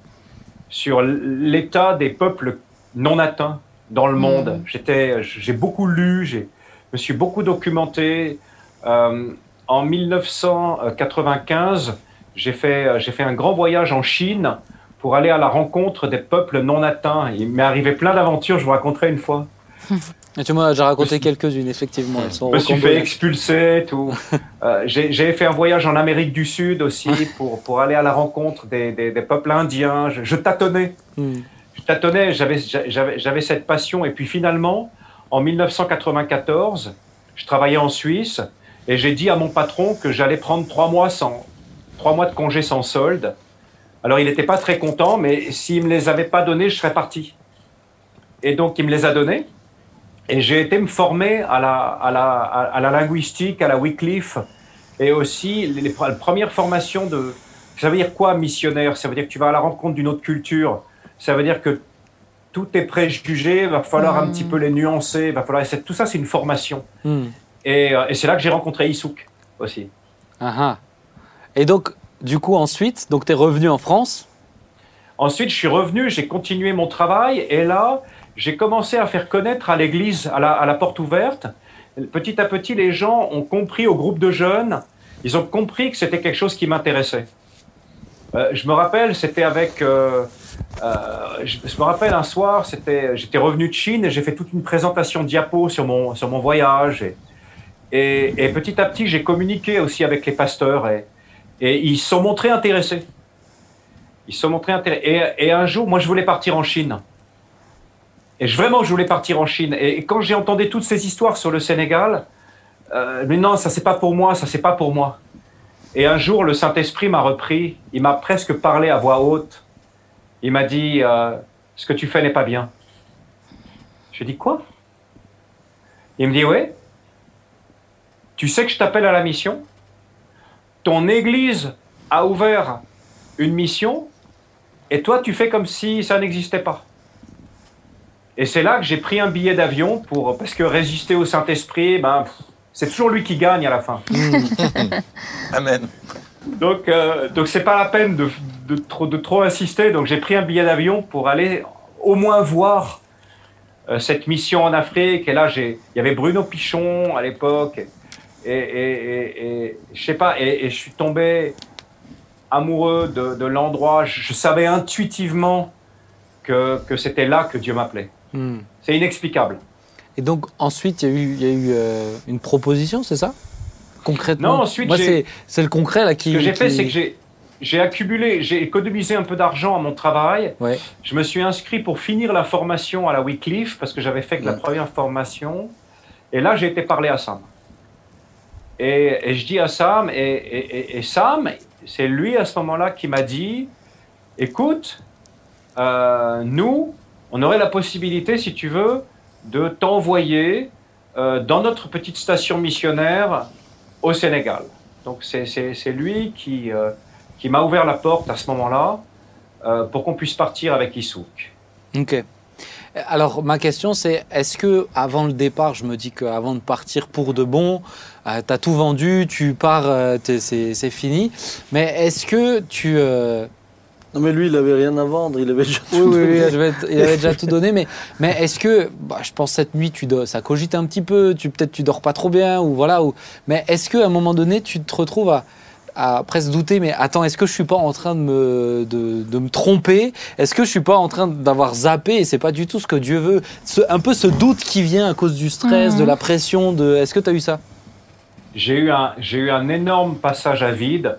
sur l'état des peuples non atteints dans le monde. J'étais, j'ai beaucoup lu, j'ai me suis beaucoup documenté. Euh, en 1995, j'ai fait, j'ai fait un grand voyage en Chine pour aller à la rencontre des peuples non atteints. Il m'est arrivé plein d'aventures, je vous raconterai une fois. Et tu m'as déjà raconté quelques-unes, effectivement. je me suis fait expulser, tout. euh, j'ai fait un voyage en Amérique du Sud aussi pour, pour aller à la rencontre des, des, peuples indiens. Je, tâtonnais. Hmm. Je tâtonnais, j'avais cette passion. Et puis finalement, en 1994, je travaillais en Suisse et j'ai dit à mon patron que j'allais prendre trois mois, sans, trois mois de congé sans solde. Alors il n'était pas très content, mais s'il ne me les avait pas donnés, je serais parti. Et donc il me les a donnés. Et j'ai été me former à la, à, la, à la, linguistique, à la Wycliffe, et aussi les, premières formations de... Ça veut dire quoi, missionnaire? Ça veut dire que tu vas à la rencontre d'une autre culture. Ça veut dire que tout est préjugé, va falloir un petit hmm. peu les nuancer, va falloir... Tout ça, c'est une formation. Hmm. Et, euh, et c'est là que j'ai rencontré Isouk aussi. Ah, ah. Et donc, du coup, ensuite, tu es revenu en France? Ensuite, je suis revenu, j'ai continué mon travail, et là, j'ai commencé à faire connaître à l'église, à la, porte ouverte. Petit à petit, les gens ont compris au groupe de jeunes, ils ont compris que c'était quelque chose qui m'intéressait. Euh, je me rappelle, c'était avec. Euh, euh, je, me rappelle un soir, j'étais revenu de Chine et j'ai fait toute une présentation diapo sur mon, sur mon voyage. Et, et, petit à petit, j'ai communiqué aussi avec les pasteurs et, ils se sont montrés intéressés. Ils se sont montrés intéressés. Et un jour, moi, je voulais partir en Chine. Et vraiment, je voulais partir en Chine. Et, quand j'ai entendu toutes ces histoires sur le Sénégal, euh, mais non, ça c'est pas pour moi, ça c'est pas pour moi. Et un jour, le Saint-Esprit m'a repris, il m'a presque parlé à voix haute. Il m'a dit euh, Ce que tu fais n'est pas bien. Je dis Quoi? Il me dit Oui. Tu sais que je t'appelle à la mission? Ton église a ouvert une mission et toi, tu fais comme si ça n'existait pas. Et c'est là que j'ai pris un billet d'avion pour parce que résister au Saint-Esprit, ben c'est toujours lui qui gagne à la fin. Amen. Donc euh, donc c'est pas la peine de, de, trop, de trop insister. Donc j'ai pris un billet d'avion pour aller au moins voir euh, cette mission en Afrique. Et là j'ai il y avait Bruno Pichon à l'époque et, et, et, je sais pas et, je suis tombé amoureux de, de l'endroit. Je, je, savais intuitivement que, que c'était là que Dieu m'appelait. Hmm. C'est inexplicable. Et donc ensuite, il y a eu, y a eu euh, une proposition, c'est ça? Concrètement Non, ensuite, c'est le concret là qui. Ce que j'ai fait, c'est que j'ai j'ai accumulé, j'ai économisé un peu d'argent à mon travail. Ouais. Je me suis inscrit pour finir la formation à la Wycliffe parce que j'avais fait que la première formation. Et là, j'ai été parler à Sam. Et, et je dis à Sam, et, et, et Sam, c'est lui à ce moment-là qui m'a dit, écoute, euh, nous, on aurait la possibilité, si tu veux, de t'envoyer euh, dans notre petite station missionnaire au Sénégal. Donc c'est lui qui, euh, qui m'a ouvert la porte à ce moment-là euh, pour qu'on puisse partir avec Issouk. Ok. Alors ma question c'est, est-ce que avant le départ, je me dis qu'avant de partir pour de bon, tu as tout vendu, tu pars, c'est fini, mais est-ce que tu non, mais lui, il avait rien à vendre, il avait déjà tout oui, donné. Oui, il avait déjà tout donné. Mais, mais est-ce que, bah, je pense cette nuit, tu dois, ça cogite un petit peu, tu, peut-être tu dors pas trop bien, ou voilà. Ou, mais est-ce qu'à un moment donné, tu te retrouves à, à presque douter, mais attends, est-ce que je suis pas en train de me, de, de me tromper? Est-ce que je suis pas en train d'avoir zappé et c'est pas du tout ce que Dieu veut? Ce, Un peu ce doute qui vient à cause du stress, de mhm. la pression. De... Est-ce que tu as eu ça? J'ai eu, un, eu un énorme passage à vide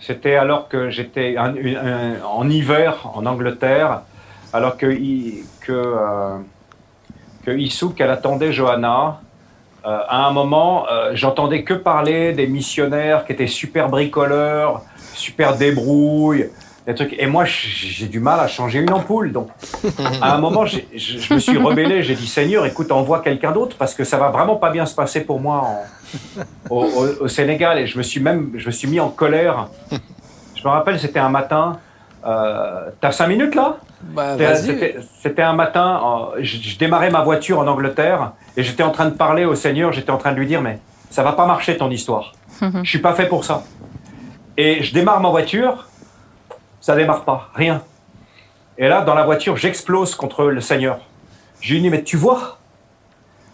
c'était alors que j'étais en hiver en Angleterre, alors que, que, euh, attendait Johanna. Euh, à un moment, euh, j'entendais que parler des missionnaires qui étaient super bricoleurs, super débrouilles, des trucs. Et moi, j'ai du mal à changer une ampoule. Donc, à un moment, je, je me suis rebellé. J'ai dit Seigneur, écoute, envoie quelqu'un d'autre parce que ça va vraiment pas bien se passer pour moi en, au, Sénégal et je me suis même je me suis mis en colère. Je me rappelle, c'était un matin. Euh, T'as cinq minutes là? Bah, C'était un matin, je, démarrais ma voiture en Angleterre et j'étais en train de parler au Seigneur, j'étais en train de lui dire, mais ça va pas marcher ton histoire. Je suis pas fait pour ça. Et je démarre ma voiture, ça démarre pas, rien. Et là, dans la voiture, j'explose contre le Seigneur. Je lui dis, mais tu vois,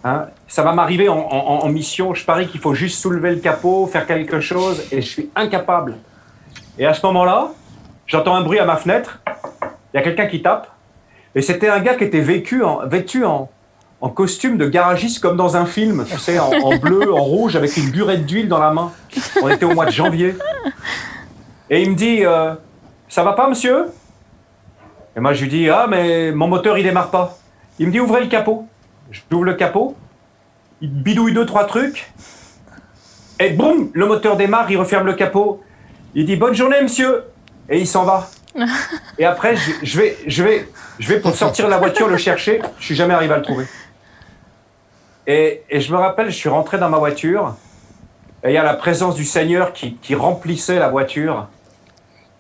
hein, ça va m'arriver en, mission, je parie qu'il faut juste soulever le capot, faire quelque chose, et je suis incapable. Et à ce moment-là, j'entends un bruit à ma fenêtre, il y a quelqu'un qui tape, et c'était un gars qui était vécu en- vêtu en, costume de garagiste comme dans un film, tu sais, en, en bleu, en rouge, avec une burette d'huile dans la main. On était au mois de janvier. Et il me dit, euh, ça va pas, monsieur? Et moi, je lui dis, ah, mais mon moteur, il démarre pas. Il me dit, ouvrez le capot. J'ouvre le capot, il bidouille deux, trois trucs, et boum, le moteur démarre, il referme le capot. Il dit, bonne journée, monsieur Et il s'en va. Et après, je, je vais, je, vais, je vais pour sortir de la voiture le chercher, je suis jamais arrivé à le trouver. Et, et je me rappelle, je suis rentré dans ma voiture, et il y a la présence du Seigneur qui, qui remplissait la voiture.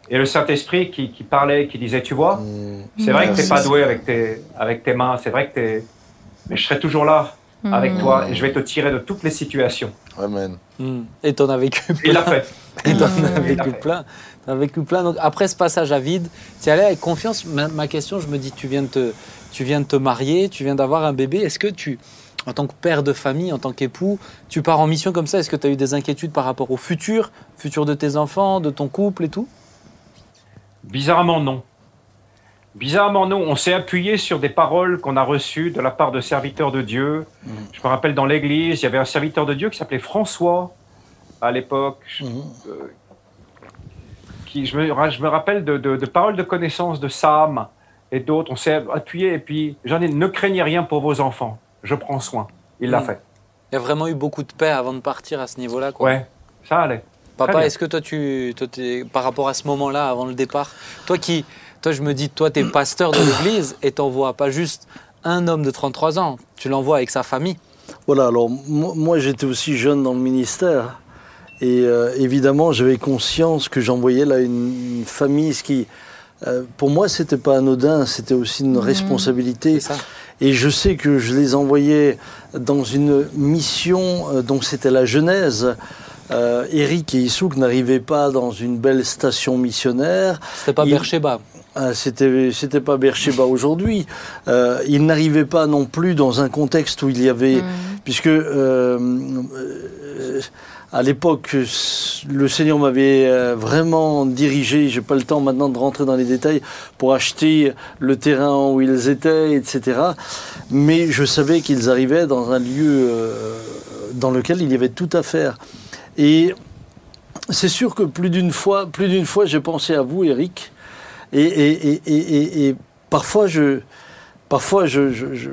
Et le Saint-Esprit qui, qui parlait, qui disait, tu vois, c'est vrai que tu n'es pas doué avec tes, avec tes mains, c'est vrai que tu es... Mais je serai toujours là avec toi et je vais te tirer de toutes les situations. Amen. Hmm. Et t'en as vécu Il l'a plein. fait. Et t'en as Il l'a vécu fait. plein. T'en as vécu plein. Donc après ce passage à vide, tu y allais avec confiance. Ma, ma question, je me dis, tu viens de te, tu viens de te marier, tu viens d'avoir un bébé. Est-ce que tu, en tant que père de famille, en tant qu'époux, tu pars en mission comme ça? Est-ce que tu as eu des inquiétudes par rapport au futur, futur de tes enfants, de ton couple et tout? Bizarrement, non. Bizarrement, non. On s'est appuyé sur des paroles qu'on a reçues de la part de serviteurs de Dieu. Je me rappelle dans l'église, il y avait un serviteur de Dieu qui s'appelait François à l'époque. Je, Mhm. euh, qui, je, me, je me rappelle de, de- de paroles de connaissance de Sam et d'autres. On s'est appuyé et puis j'en ai ne craignez rien pour vos enfants. Je prends soin. Il l'a Mhm. fait. Il y a vraiment eu beaucoup de paix avant de partir à ce niveau-là. quoi. Ouais, ça allait. Papa, est-ce que toi, tu, toi, par rapport à ce moment-là, avant le départ, toi qui, toi, je me dis, toi, tu es pasteur de l'église et t'envoies pas juste un homme de 33 ans, tu l'envoies avec sa famille. Voilà, alors moi, moi, j'étais aussi jeune dans le ministère et euh, évidemment j'avais conscience que j'envoyais là une, une famille, ce qui euh, pour moi c'était pas anodin, c'était aussi une responsabilité C'est ça et je sais que je les envoyais dans une mission euh, dont c'était la Genèse. Euh, Eric et Issouk n'arrivaient pas dans une belle station missionnaire. C'était pas Il- Beersheba. Ah, c'était c'était pas Beersheba aujourd'hui. Euh, il n'arrivait pas non plus dans un contexte où il y avait, puisque euh, euh, à l'époque le Seigneur m'avait vraiment dirigé. J'ai pas le temps maintenant de rentrer dans les détails pour acheter le terrain où ils étaient, etc. Mais je savais qu'ils arrivaient dans un lieu euh, dans lequel il y avait tout à faire. Et c'est sûr que plus d'une fois, plus d'une fois, j'ai pensé à vous, Eric. Et, parfois, je, parfois je,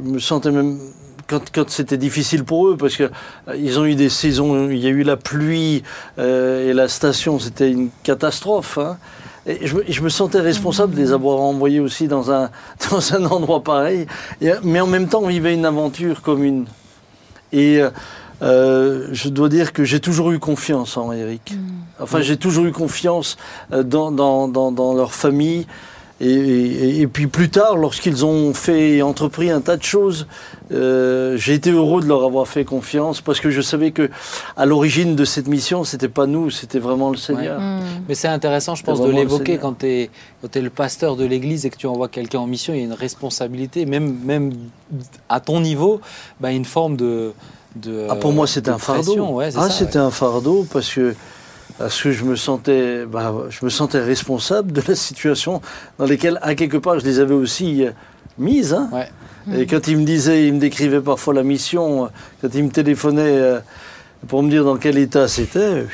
me sentais même. Quand, quand c'était difficile pour eux, parce que euh, ils ont eu des saisons, il y a eu la pluie euh, et la station, c'était une catastrophe. hein. Et je, me- sentais responsable de les avoir envoyés aussi dans un, dans un endroit pareil. Mais en même temps, on vivait une aventure commune. Et euh, euh, je dois dire que j'ai toujours eu confiance en Eric. Enfin, j'ai toujours eu confiance euh, dans, dans, dans, dans leur famille. Et, et- et puis plus tard, lorsqu'ils ont fait entrepris un tas de choses, euh, j'ai été heureux de leur avoir fait confiance parce que je savais que à l'origine de cette mission, c'était pas nous, c'était vraiment le Seigneur. Mais c'est intéressant, je pense, de l'évoquer quand tu es, le pasteur de l'église et que tu envoies quelqu'un en mission, il y a une responsabilité, même, même à ton niveau, bah, une forme de. De Ah, pour moi, c'était un fardeau. ouais, ah, c'était ouais. un fardeau parce que parce que je me sentais, bah, je me sentais responsable de la situation dans laquelle, à quelque part, je les avais aussi euh, mises. hein. Ouais. Et quand ils me disaient, ils me décrivaient parfois la mission, euh, quand ils me téléphonaient euh, pour me dire dans quel état c'était,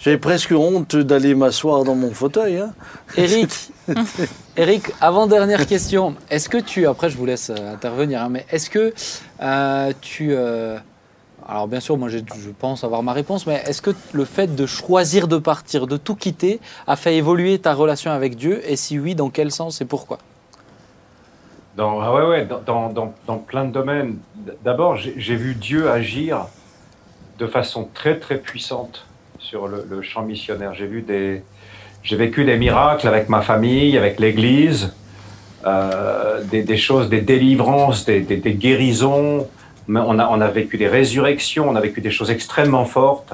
j'avais presque honte d'aller m'asseoir dans mon fauteuil. hein. Eric, Eric, avant-dernière question. Est-ce que tu, après je vous laisse euh, intervenir, hein, mais est-ce que euh, tu... euh, alors bien sûr, moi je pense avoir ma réponse, mais est-ce que le fait de choisir de partir, de tout quitter, a fait évoluer ta relation avec Dieu? Et si oui, dans quel sens et pourquoi? Dans, ah ouais, ouais, dans, plein de domaines. D'abord, j'ai vu Dieu agir de façon très très puissante sur le champ missionnaire. J'ai vu des, j'ai vécu des miracles avec ma famille, avec l'Église, euh, des, choses, des délivrances, des, guérisons, on a, on a vécu des résurrections, on a vécu des choses extrêmement fortes.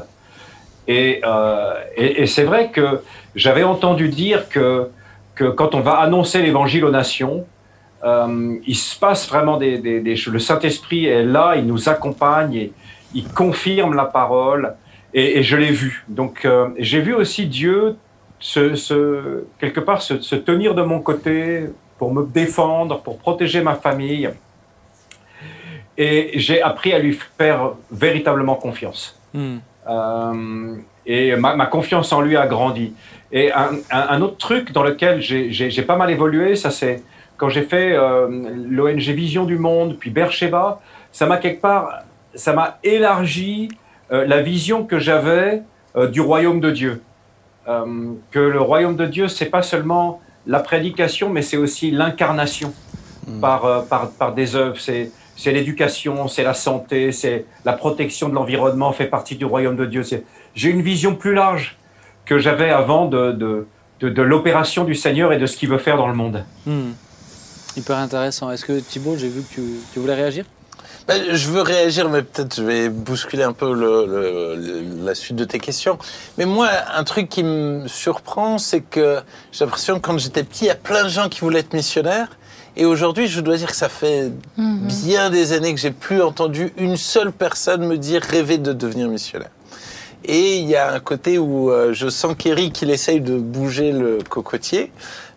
Et, euh, et, et c'est vrai que j'avais entendu dire que, que quand on va annoncer l'évangile aux nations, euh, il se passe vraiment des, des, des choses. Le Saint-Esprit est là, il nous accompagne, il confirme la parole, et, je l'ai vu. Donc j'ai vu aussi Dieu se, se, quelque part se, se tenir de mon côté pour me défendre, pour protéger ma famille. Et j'ai appris à lui faire véritablement confiance. Hmm. Euh, et ma, ma, confiance en lui a grandi. Et un, un, un autre truc dans lequel j'ai pas mal évolué, ça c'est quand j'ai fait euh, l'ONG Vision du Monde, puis Bercheba, ça m'a quelque part, ça m'a élargi euh, la vision que j'avais euh, du royaume de Dieu. Euh, que le royaume de Dieu, c'est pas seulement la prédication, mais c'est aussi l'incarnation mmh. par, euh, par, par des œuvres. C'est c'est l'éducation, c'est la santé, c'est la protection de l'environnement fait partie du royaume de Dieu. J'ai une vision plus large que j'avais avant de, de, de, de l'opération du Seigneur et de ce qu'il veut faire dans le monde. Mmh. Hyper intéressant. Est-ce que Thibault, j'ai vu que tu, tu voulais réagir? Je veux réagir, mais peut-être je vais bousculer un peu le, le, le, la suite de tes questions. Mais moi, un truc qui me surprend, c'est que j'ai l'impression que quand j'étais petit, il y a plein de gens qui voulaient être missionnaires. Et aujourd'hui, je dois dire que ça fait mmh. bien des années que j'ai plus entendu une seule personne me dire rêver de devenir missionnaire. Et il y a un côté où euh, je sens qu'Eric, il essaye de bouger le cocotier.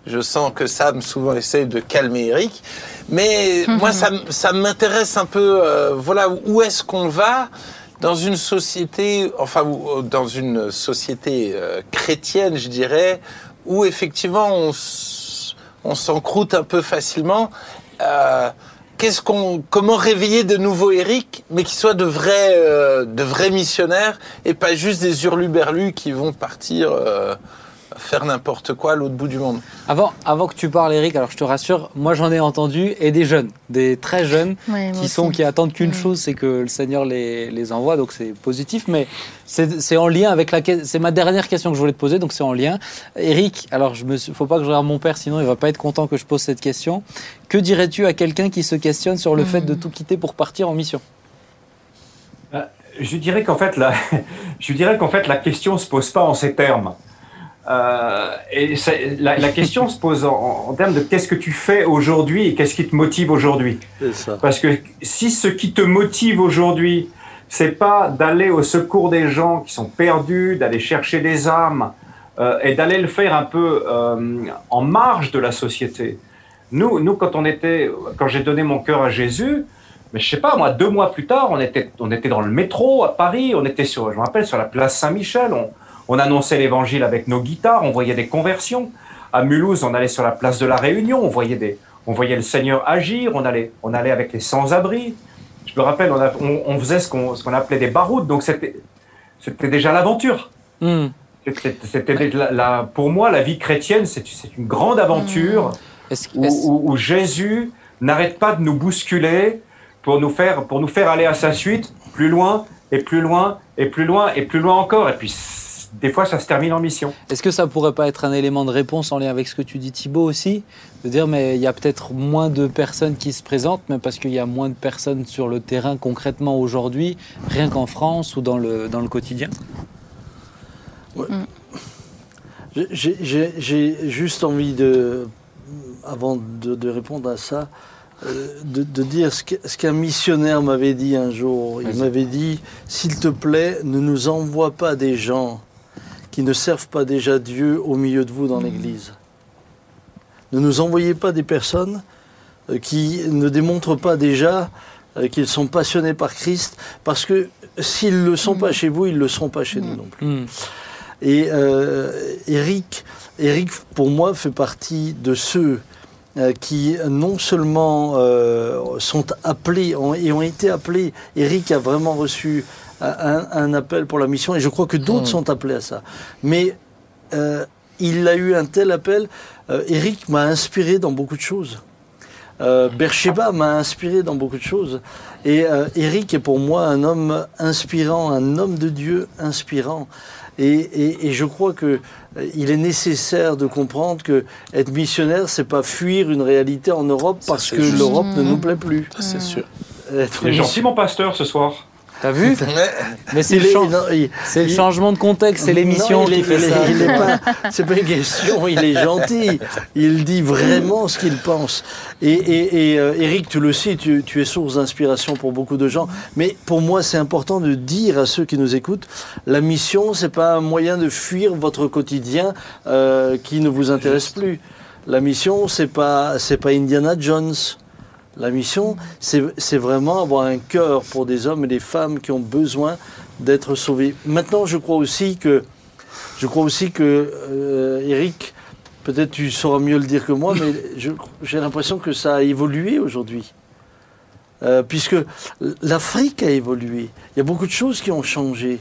Je sens que Sam souvent essaye de calmer Eric. Mais moi, ça, ça m'intéresse un peu, euh, voilà, où est-ce qu'on va dans une société, enfin, dans une société euh, chrétienne, je dirais, où effectivement on, on s'encroute un peu facilement. Euh, qu'est-ce qu'on, comment réveiller de nouveaux Eric, mais qui soient de vrais, euh, de vrais missionnaires et pas juste des hurluberlus qui vont partir euh, faire n'importe quoi à l'autre bout du monde. Avant, avant que tu parles, Eric, alors je te rassure, moi j'en ai entendu et des jeunes, des très jeunes Ouais, qui sont aussi. qui attendent qu'une chose, c'est que le Seigneur les, les envoie, donc c'est positif. Mais c'est c'est en lien avec la c'est ma dernière question que je voulais te poser, donc c'est en lien. Eric, alors je me suis- faut pas que je regarde mon père, sinon il va pas être content que je pose cette question. Que dirais-tu à quelqu'un qui se questionne sur le fait de tout quitter pour partir en mission? Je dirais qu'en fait, la, je dirais qu'en fait, la question se pose pas en ces termes. Euh, et la, la question se pose en, en termes de qu'est-ce que tu fais aujourd'hui et qu'est-ce qui te motive aujourd'hui. Parce que si ce qui te motive aujourd'hui, c'est pas d'aller au secours des gens qui sont perdus, d'aller chercher des âmes euh, et d'aller le faire un peu euh, en marge de la société. Nous, nous quand on était, quand j'ai donné mon cœur à Jésus, mais je sais pas, moi, deux mois plus tard, on était, on était dans le métro à Paris, on était sur, je me rappelle, sur la place Saint-Michel, on, on annonçait l'évangile avec nos guitares, on voyait des conversions. À Mulhouse, on allait sur la place de la Réunion, on voyait des, on voyait le Seigneur agir, on allait, on allait avec les sans-abri. Je me rappelle, on, a- on, on faisait ce qu'on, ce qu'on appelait des baroudes, donc c'était, c'était déjà l'aventure. Hmm. C'était, la, la- pour moi, la vie chrétienne, c'est, c'est une grande aventure Est-ce où, où- où Jésus n'arrête pas de nous bousculer pour nous faire, pour nous faire aller à sa suite, plus loin et plus loin et plus loin et plus loin encore. Et puis, des fois, ça se termine en mission. Est-ce que ça pourrait pas être un élément de réponse en lien avec ce que tu dis Thibaut aussi? De dire mais il y a peut-être moins de personnes qui se présentent, mais parce qu'il y a moins de personnes sur le terrain concrètement aujourd'hui, rien qu'en France ou dans le, dans le quotidien? J'ai- J'ai j'ai juste envie de, avant de, de répondre à ça, euh, de, de dire ce qu'un missionnaire m'avait dit un jour. Il m'avait dit, s'il te plaît, ne nous envoie pas des gens qui ne servent pas déjà Dieu au milieu de vous dans l'Église. Ne nous envoyez pas des personnes euh, qui ne démontrent pas déjà euh, qu'ils sont passionnés par Christ, parce que s'ils ne le sont pas chez vous, ils ne le seront pas chez nous non plus. Hmm. Et euh, Eric, Eric, pour moi, fait partie de ceux qui non seulement euh, sont appelés ont- et ont été appelés. Eric a vraiment reçu un, un appel pour la mission et je crois que d'autres Mm. sont appelés à ça. Mais euh, il a eu un tel appel. Euh, Eric m'a inspiré dans beaucoup de choses. Euh, Bercheba m'a inspiré dans beaucoup de choses. Et euh, Eric est pour moi un homme inspirant, un homme de Dieu inspirant. Et, et- et je crois que euh, il est nécessaire de comprendre que être missionnaire, c'est pas fuir une réalité en Europe parce que l'Europe ne nous plaît plus. C'est sûr. être Il est gentil, mon pasteur, ce soir. T'as vu Mais- c'est le, chan- changement de contexte, c'est l'émission qui est- fait ça. il est pas- C'est pas une question, il est gentil. Il dit vraiment ce qu'il pense. Et, et, et, euh, Eric, tu le sais, tu, tu es source d'inspiration pour beaucoup de gens. Mais pour moi, c'est important de dire à ceux qui nous écoutent, la mission, c'est pas un moyen de fuir votre quotidien euh, qui ne vous intéresse plus. La mission, c'est pas, c'est pas Indiana Jones. La mission, c'est vraiment avoir un cœur pour des hommes et des femmes qui ont besoin d'être sauvés. Maintenant, je crois aussi que, je crois aussi que euh, Eric, peut-être tu sauras mieux le dire que moi, mais j'ai l'impression que ça a évolué aujourd'hui. Euh, puisque l'Afrique a évolué. Il y a beaucoup de choses qui ont changé.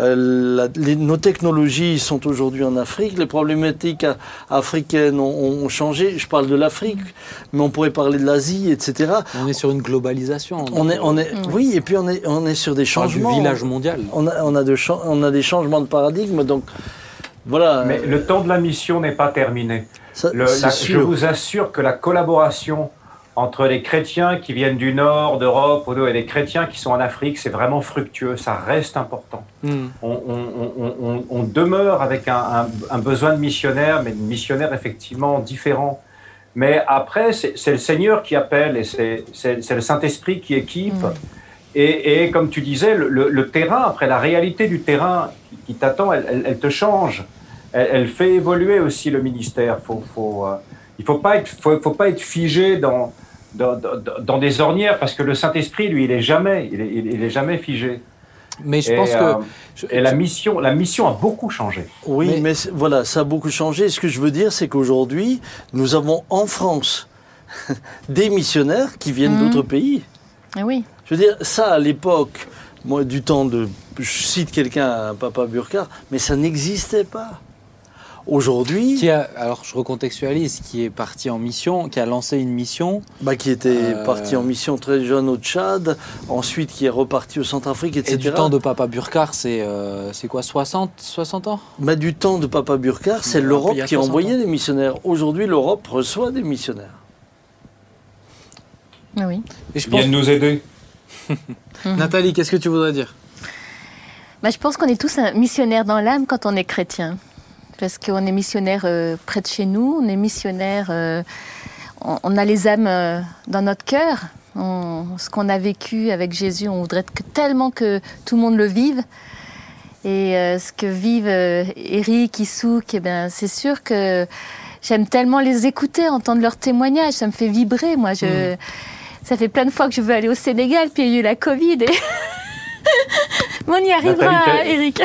Euh, la- les- nos technologies sont aujourd'hui en Afrique, les problématiques a- africaines ont, ont changé. Je parle de l'Afrique, mais on pourrait parler de l'Asie, etc. On est sur une globalisation. On est, on est, oui, et puis on est, on est sur des On parle du changements. village mondial. On a, on, a de cha- on a des changements de paradigme, donc voilà. Mais le temps de la mission n'est pas terminé. Ça, Le- c'est la- je vous assure que la collaboration entre les chrétiens qui viennent du nord d'Europe et les chrétiens qui sont en Afrique, c'est vraiment fructueux, ça reste important. Hmm. On, on- on- on- on demeure avec un, un- un besoin de missionnaire, mais de missionnaire effectivement différent. Mais après, c'est le Seigneur qui appelle et c'est le Saint-Esprit qui équipe. Mm. Et, et comme tu disais, le, le- le terrain, après la réalité du terrain qui, qui t'attend, elle, elle- elle te change. Elle, elle fait évoluer aussi le ministère. Faut, faut, euh, il faut pas être, faut, faut pas être figé dans, dans, dans- dans des ornières parce que le Saint-Esprit, lui, il est jamais, il est, il est jamais figé. Mais je Et, pense euh, que. je- Et la mission, la mission a beaucoup changé. Oui, Mais- voilà, ça a beaucoup changé. Ce que je veux dire, c'est qu'aujourd'hui, nous avons en France des missionnaires qui viennent Mhm. d'autres pays. Ah oui. Je veux dire, ça, à l'époque, moi, du temps de. Je cite quelqu'un, un papa Burkhardt, mais ça n'existait pas. Aujourd'hui, Qui a, alors je recontextualise, qui est parti en mission, qui a lancé une mission. bah, qui était Euh, parti en mission très jeune au Tchad, ensuite qui est reparti au Centrafrique, etc. Et du temps de Papa Burkhardt, c'est euh, c'est quoi, 60, 60 ans? Bah, du temps de Papa Burkhardt, c'est l'Europe qui 60 envoyait ans. des missionnaires. Aujourd'hui, l'Europe reçoit des missionnaires. Ah oui. Et je pense, de nous aider. Nathalie, qu'est-ce que tu voudrais dire? Bah, je pense qu'on est tous un missionnaire dans l'âme quand on est chrétien. Parce qu'on est missionnaire euh, près de chez nous, on est missionnaire, euh, on, on a les âmes euh, dans notre cœur. On- ce qu'on a vécu avec Jésus, on voudrait que, tellement que tout le monde le vive. Et ce que vivent Eric, Issouk, eh ben, c'est sûr que j'aime tellement les écouter, entendre leurs témoignages, ça me fait vibrer. Moi, je, ça fait plein de fois que je veux aller au Sénégal, puis il y a eu la Covid. Et... Mais on y arrivera, Eric.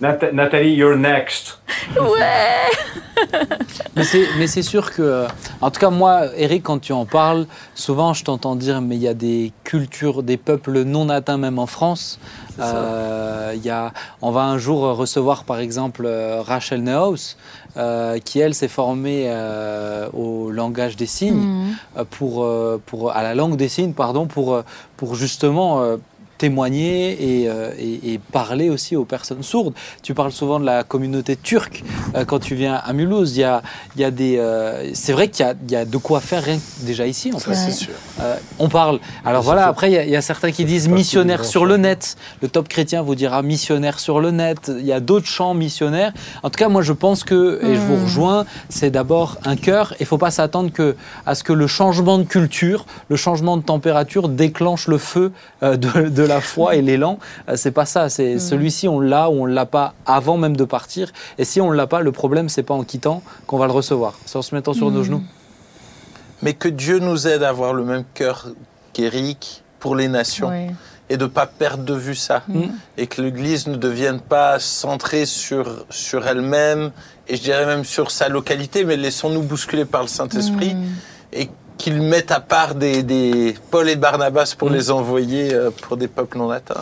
Nat- Nathalie, you're next. Ouais. Mais c'est, sûr que, en tout cas moi, Eric, quand tu en parles, souvent je t'entends dire, mais il y a des cultures, des peuples non atteints même en France. Euh, il y a, on va un jour recevoir par exemple euh, Rachel Neuhaus, euh, qui elle s'est formée euh, au langage des signes, Mhm. pour, pour, à la langue des signes, pardon, pour, pour justement euh, témoigner et, euh, et- et parler aussi aux personnes sourdes. Tu parles souvent de la communauté turque euh, quand tu viens à Mulhouse. Il y a, il y a des, euh, c'est vrai qu'il y a, il y a de quoi faire rien que déjà ici en fait. C'est sûr. On parle. Alors voilà, fait- après, il y, a- il y a certains qui disent partie missionnaire des sur le champs. net. Le top chrétien vous dira missionnaire sur le net. Il y a d'autres chants missionnaires. En tout cas, moi, je pense que, et je vous Hmm. rejoins, c'est d'abord un cœur. Il ne faut pas s'attendre que, à ce que le changement de culture, le changement de température déclenche le feu de, de la foi et l'élan. Euh, c'est pas ça. C'est Hmm. celui-ci, on l'a ou on l'a pas avant même de partir. Et si on l'a pas, le problème, c'est pas en quittant qu'on va le recevoir. C'est en se mettant sur nos Hmm. genoux. Mais que Dieu nous aide à avoir le même cœur qu'Éric pour les nations et de ne pas perdre de vue ça. Mm. Et que l'Église ne devienne pas centrée sur, sur elle-même et je dirais même sur sa localité, mais laissons-nous bousculer par le Saint-Esprit et qu'il mette à part des, des Paul et Barnabas pour Mm. les envoyer euh, pour des peuples non atteints.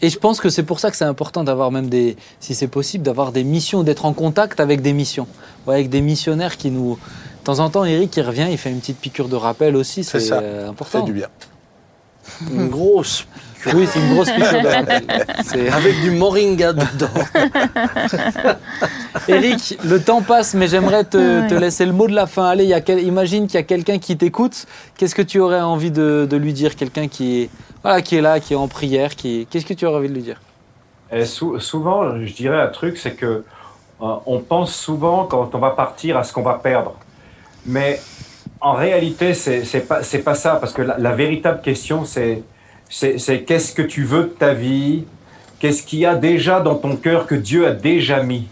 Et je pense que c'est pour ça que c'est important d'avoir même des, si c'est possible, d'avoir des missions, d'être en contact avec des missions, Ouais, avec des missionnaires qui nous. De temps en temps, Eric, il revient, il fait une petite piqûre de rappel aussi, C'est c'est ça. euh, Ça important. fait du bien. Une grosse, Oui, c'est une grosse. C'est- avec du moringa dedans. Eric, le temps passe, mais j'aimerais te, Ouais. te laisser le mot de la fin. Allez, il y a quel- imagine qu'il y a quelqu'un qui t'écoute. Qu'est-ce que tu aurais envie de, de lui dire? Quelqu'un qui est, voilà, qui est là, qui est en prière. Qui... Qu'est-ce que tu aurais envie de lui dire? Et sou- souvent, je dirais un truc, c'est que euh, on pense souvent quand on va partir à ce qu'on va perdre. Mais en réalité, c'est c'est pas c'est pas ça, parce que la, la véritable question, c'est c'est qu'est-ce que tu veux de ta vie? Qu'est-ce qu'il y a déjà dans ton cœur que Dieu a déjà mis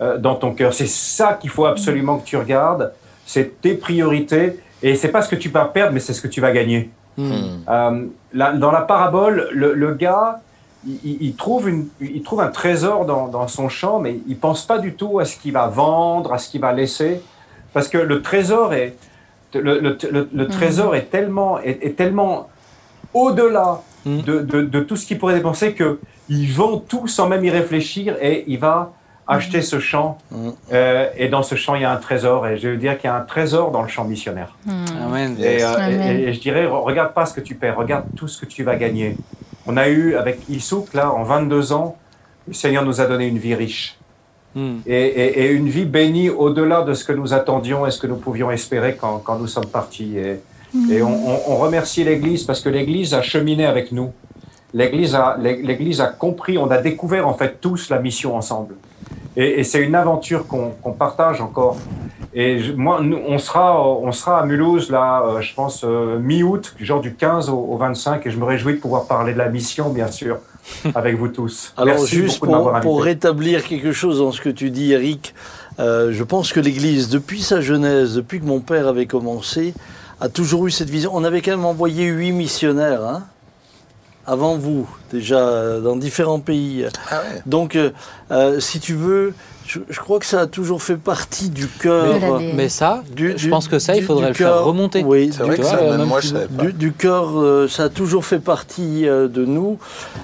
euh, dans ton cœur? C'est ça qu'il faut absolument que tu regardes. C'est tes priorités. Et c'est pas ce que tu vas perdre, mais c'est ce que tu vas gagner. Hmm. Euh, là, dans la parabole, le, le gars, il, il- il trouve une, il trouve un trésor dans, dans son champ, mais il pense pas du tout à ce qu'il va vendre, à ce qu'il va laisser, parce que le trésor est, le, le- le- le trésor est tellement, est, est tellement au-delà Mhm. de, de- de tout ce qu'il pourrait dépenser que il vend tout sans même y réfléchir et il va acheter ce champ. Mhm. Euh, et dans ce champ, il y a un trésor. Et je veux dire qu'il y a un trésor dans le champ missionnaire. Amen. Et, euh, Amen. et- et je dirais, re- regarde pas ce que tu perds, regarde tout ce que tu vas gagner. On a eu, avec Issouk, là, en 22 ans, le Seigneur nous a donné une vie riche. Et, et- et une vie bénie au-delà de ce que nous attendions et ce que nous pouvions espérer quand, quand nous sommes partis. Et, et on, on- on remercie l'Église parce que l'Église a cheminé avec nous. L'Église a, l'Église a compris, on a découvert en fait tous la mission ensemble. Et, et c'est une aventure qu'on qu'on partage encore. Et je- moi, nous, on sera, on sera à Mulhouse là, euh, je pense euh, mi-août, genre du 15 au, au 25, et je me réjouis de pouvoir parler de la mission, bien sûr, avec vous tous. Alors Merci juste pour, rétablir quelque chose dans ce que tu dis, Eric, euh, je pense que l'Église, depuis sa genèse, depuis que mon père avait commencé, a toujours eu cette vision. On avait quand même envoyé huit missionnaires, hein, avant vous, déjà euh, dans différents pays. Ah ouais. Donc, euh, euh, si tu veux, je, je crois que ça a toujours fait partie du cœur. Mais ça, du- je du- pense que ça, il faudrait le faire cœur. remonter. Oui, C'est du vrai que ça, même moi, je savais pas. du, du cœur, euh, ça a toujours fait partie euh, de nous.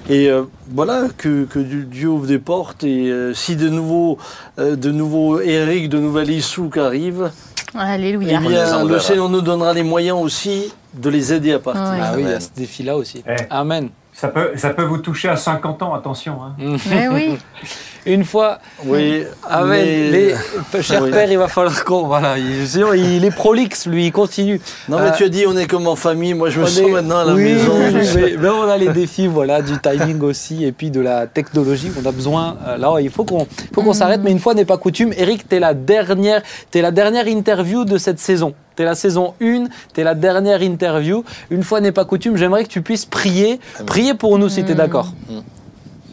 Et euh, voilà, que, Dieu ouvre des portes. Et euh, si de nouveaux, euh, de nouveaux Eric, de nouvelles Issouk arrivent, eh Alléluia. les bien, le. Seigneur nous donnera les moyens aussi de les aider à partir. Ouais. Ah oui, il y a ce défi-là aussi. Eh. Amen. Ça peut, ça peut vous toucher à 50 ans, attention. Hein. Mais oui. Une fois, Oui, mais- Les, cher Oui. père, il va falloir qu'on. Voilà, il, sinon, il est prolixe, lui, il continue. Non, mais Euh, tu as dit on est comme en famille. Moi, je me sens est- maintenant à la oui, maison. oui, mais, mais on a les défis voilà, du timing aussi et puis de la technologie. On a besoin. euh, là, il faut qu'on faut qu'on s'arrête, mais une fois n'est pas coutume. Eric, tu es la dernière, es la dernière interview de cette saison. Tu es la saison 1, tu es la dernière interview. Une fois n'est pas coutume, j'aimerais que tu puisses prier. Prier pour nous si tu es d'accord.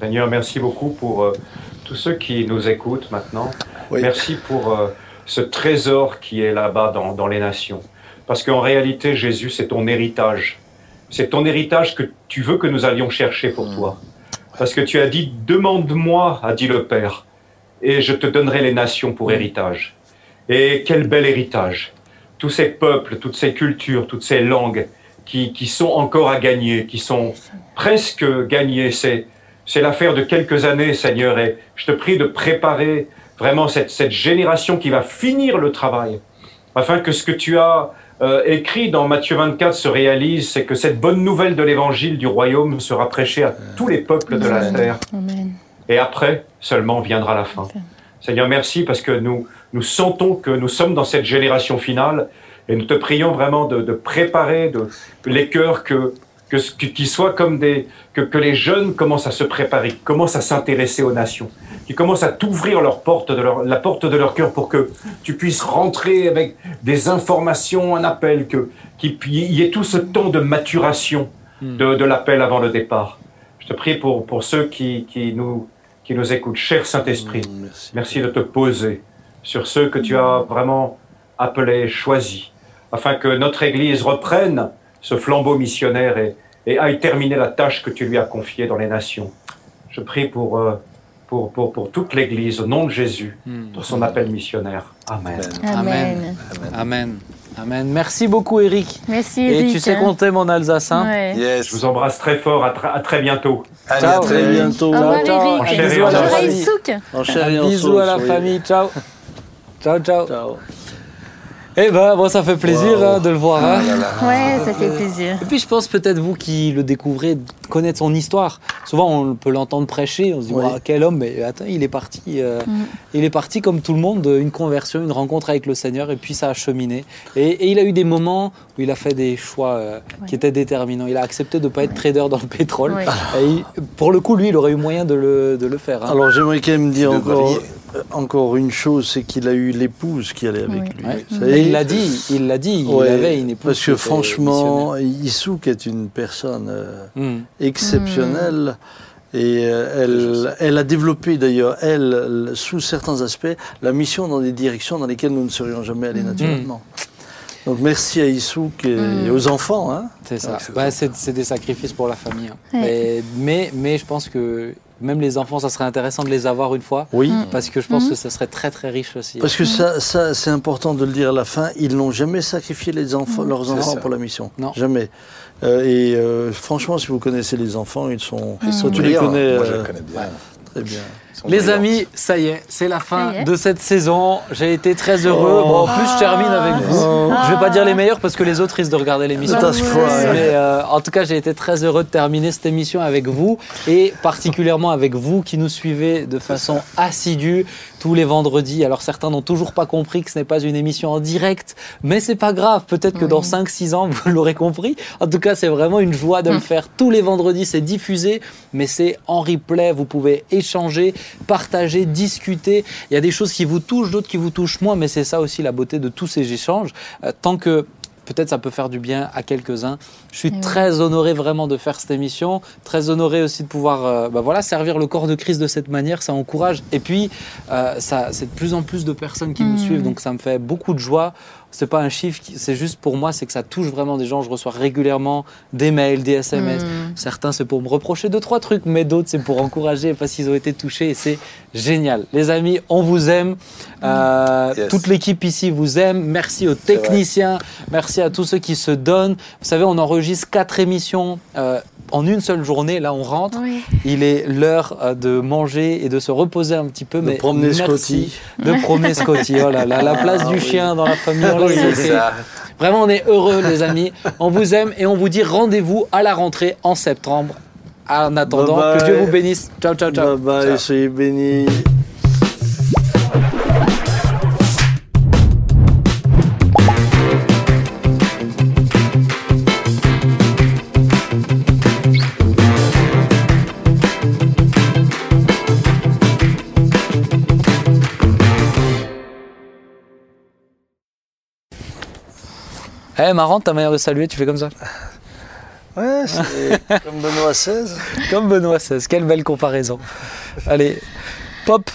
Seigneur, merci beaucoup pour euh, tous ceux qui nous écoutent maintenant. Oui. Merci pour euh, ce trésor qui est là-bas dans, dans les nations. Parce qu'en réalité, Jésus, c'est ton héritage. C'est ton héritage que tu veux que nous allions chercher pour toi. Parce que tu as dit, demande-moi, a dit le Père, et je te donnerai les nations pour héritage. Et quel bel héritage. Tous ces peuples, toutes ces cultures, toutes ces langues qui, qui sont encore à gagner, qui sont presque gagnées. C'est, c'est l'affaire de quelques années, Seigneur, et je te prie de préparer vraiment cette, cette génération qui va finir le travail, afin que ce que tu as euh, écrit dans Matthieu 24 se réalise, c'est que cette bonne nouvelle de l'évangile du royaume sera prêchée à tous les peuples de la terre. Amen. Et après, seulement viendra la fin. Seigneur, merci parce que nous, nous sentons que nous sommes dans cette génération finale et nous te prions vraiment de, de préparer de, les cœurs que, qu'ils soient comme des, que, que les jeunes commencent à se préparer, commencent à s'intéresser aux nations, qui commencent à t'ouvrir leur porte de leur, la porte de leur cœur pour que tu puisses rentrer avec des informations, un appel, que, qu'il y ait tout ce temps de maturation de, de l'appel avant le départ. Je te prie pour, pour ceux qui, qui, nous, qui nous écoutent. Cher Saint-Esprit, Mm, Merci. merci de te poser sur ceux que tu as vraiment appelés, choisis, afin que notre Église reprenne ce flambeau missionnaire et, et aille terminer la tâche que tu lui as confiée dans les nations. Je prie pour, euh, pour, pour, pour toute l'Église, au nom de Jésus, dans son appel missionnaire. Amen. Amen. Amen. Amen. Amen. Merci beaucoup, Eric. Merci Et Eric. tu sais hein. qu'on t'aime en Alsacien. Ouais. Yes. Je vous embrasse très fort. À, tra- à très bientôt. Allez, Ciao. à Très bientôt. Au revoir Eric. et Bisous à la et famille. Ciao. Ciao, ciao. Ciao. Eh ben, bon, ça fait plaisir Wow. hein, de le voir. hein. Ah là là. Ouais, ça fait plaisir. Et puis je pense peut-être vous qui le découvrez, connaître son histoire. Souvent on peut l'entendre prêcher, on se dit quel homme, mais attends, il est parti, euh, il est parti comme tout le monde, une conversion, une rencontre avec le Seigneur, et puis ça a cheminé. Et, et il a eu des moments où il a fait des choix euh, qui étaient déterminants. Il a accepté de ne pas être trader dans le pétrole. Ouais. Et il- pour le coup, lui, il aurait eu moyen de le, de le faire. hein. Alors j'aimerais quand même dire encore, euh, encore une chose, c'est qu'il a eu l'épouse qui allait avec Oui. lui. Ouais. Savez, il l'a dit, il l'a dit, ouais, il avait une épouse. Parce que franchement, Issouk est une personne euh. Hmm. exceptionnelle. Et euh, elle, elle a développé d'ailleurs, elle, sous certains aspects, la mission dans des directions dans lesquelles nous ne serions jamais allés naturellement. Donc merci à Issouk et, Mm. et aux enfants. Hein. C'est ça. Bah, c'est c'est des sacrifices pour la famille. hein. Ouais. Mais, mais, mais je pense que même les enfants, ça serait intéressant de les avoir une fois. Oui. Parce que je pense Mhm. que ça serait très très riche aussi. Parce que ça, ça c'est important de le dire à la fin, ils n'ont jamais sacrifié les enfants, leurs enfants ça. pour la mission. Non. Jamais. Euh, et euh, franchement, si vous connaissez les enfants, ils sont. Ils sont tu les Moi, je euh, les connais bien. très bien. Les amis, ça y est, c'est la fin de cette saison. J'ai été très heureux. Oh. Bon, en plus, je termine avec vous. Oh. Je vais pas dire les meilleurs parce que les autres risquent de regarder l'émission. Mais euh, en tout cas, j'ai été très heureux de terminer cette émission avec vous et particulièrement avec vous qui nous suivez de façon assidue tous les vendredis. Alors certains n'ont toujours pas compris que ce n'est pas une émission en direct, mais c'est pas grave. Peut-être que Oui. dans 5-6 ans, vous l'aurez compris. En tout cas, c'est vraiment une joie de le faire tous les vendredis. C'est diffusé, mais c'est en replay. Vous pouvez échanger, partager, discuter. Il y a des choses qui vous touchent, d'autres qui vous touchent moins, mais c'est ça aussi la beauté de tous ces échanges. Euh, tant que peut-être ça peut faire du bien à quelques-uns. Je suis oui. très honoré vraiment de faire cette émission, très honoré aussi de pouvoir euh, bah voilà, servir le corps de Christ de cette manière, ça encourage. Et puis, euh, ça, c'est de plus en plus de personnes qui nous Mm. suivent, donc ça me fait beaucoup de joie. C'est pas un chiffre, c'est juste pour moi, c'est que ça touche vraiment des gens. Je reçois régulièrement des mails, des SMS. Mm. Certains, c'est pour me reprocher deux, trois trucs, mais d'autres, c'est pour encourager parce qu'ils ont été touchés et c'est génial. Les amis, on vous aime. Euh, Yes. Toute l'équipe ici vous aime. Merci aux techniciens. Merci à tous ceux qui se donnent. Vous savez, on enregistre quatre émissions. euh, en une seule journée, là on rentre, Oui. il est l'heure euh, de manger et de se reposer un petit peu. De mais promener merci Scotty. De promener Scotty. Oh là là, la place du oui. chien dans la famille. ça. Vraiment, on est heureux, les amis. On vous aime et on vous dit rendez-vous à la rentrée en septembre. En attendant, Bye bye. que Dieu vous bénisse. Ciao, ciao, ciao. Bye bye, Ciao. soyez bénis. Eh, marrant ta manière de saluer, tu fais comme ça. Ouais, c'est comme Benoît XVI. Comme Benoît XVI. Quelle belle comparaison. Allez, pop.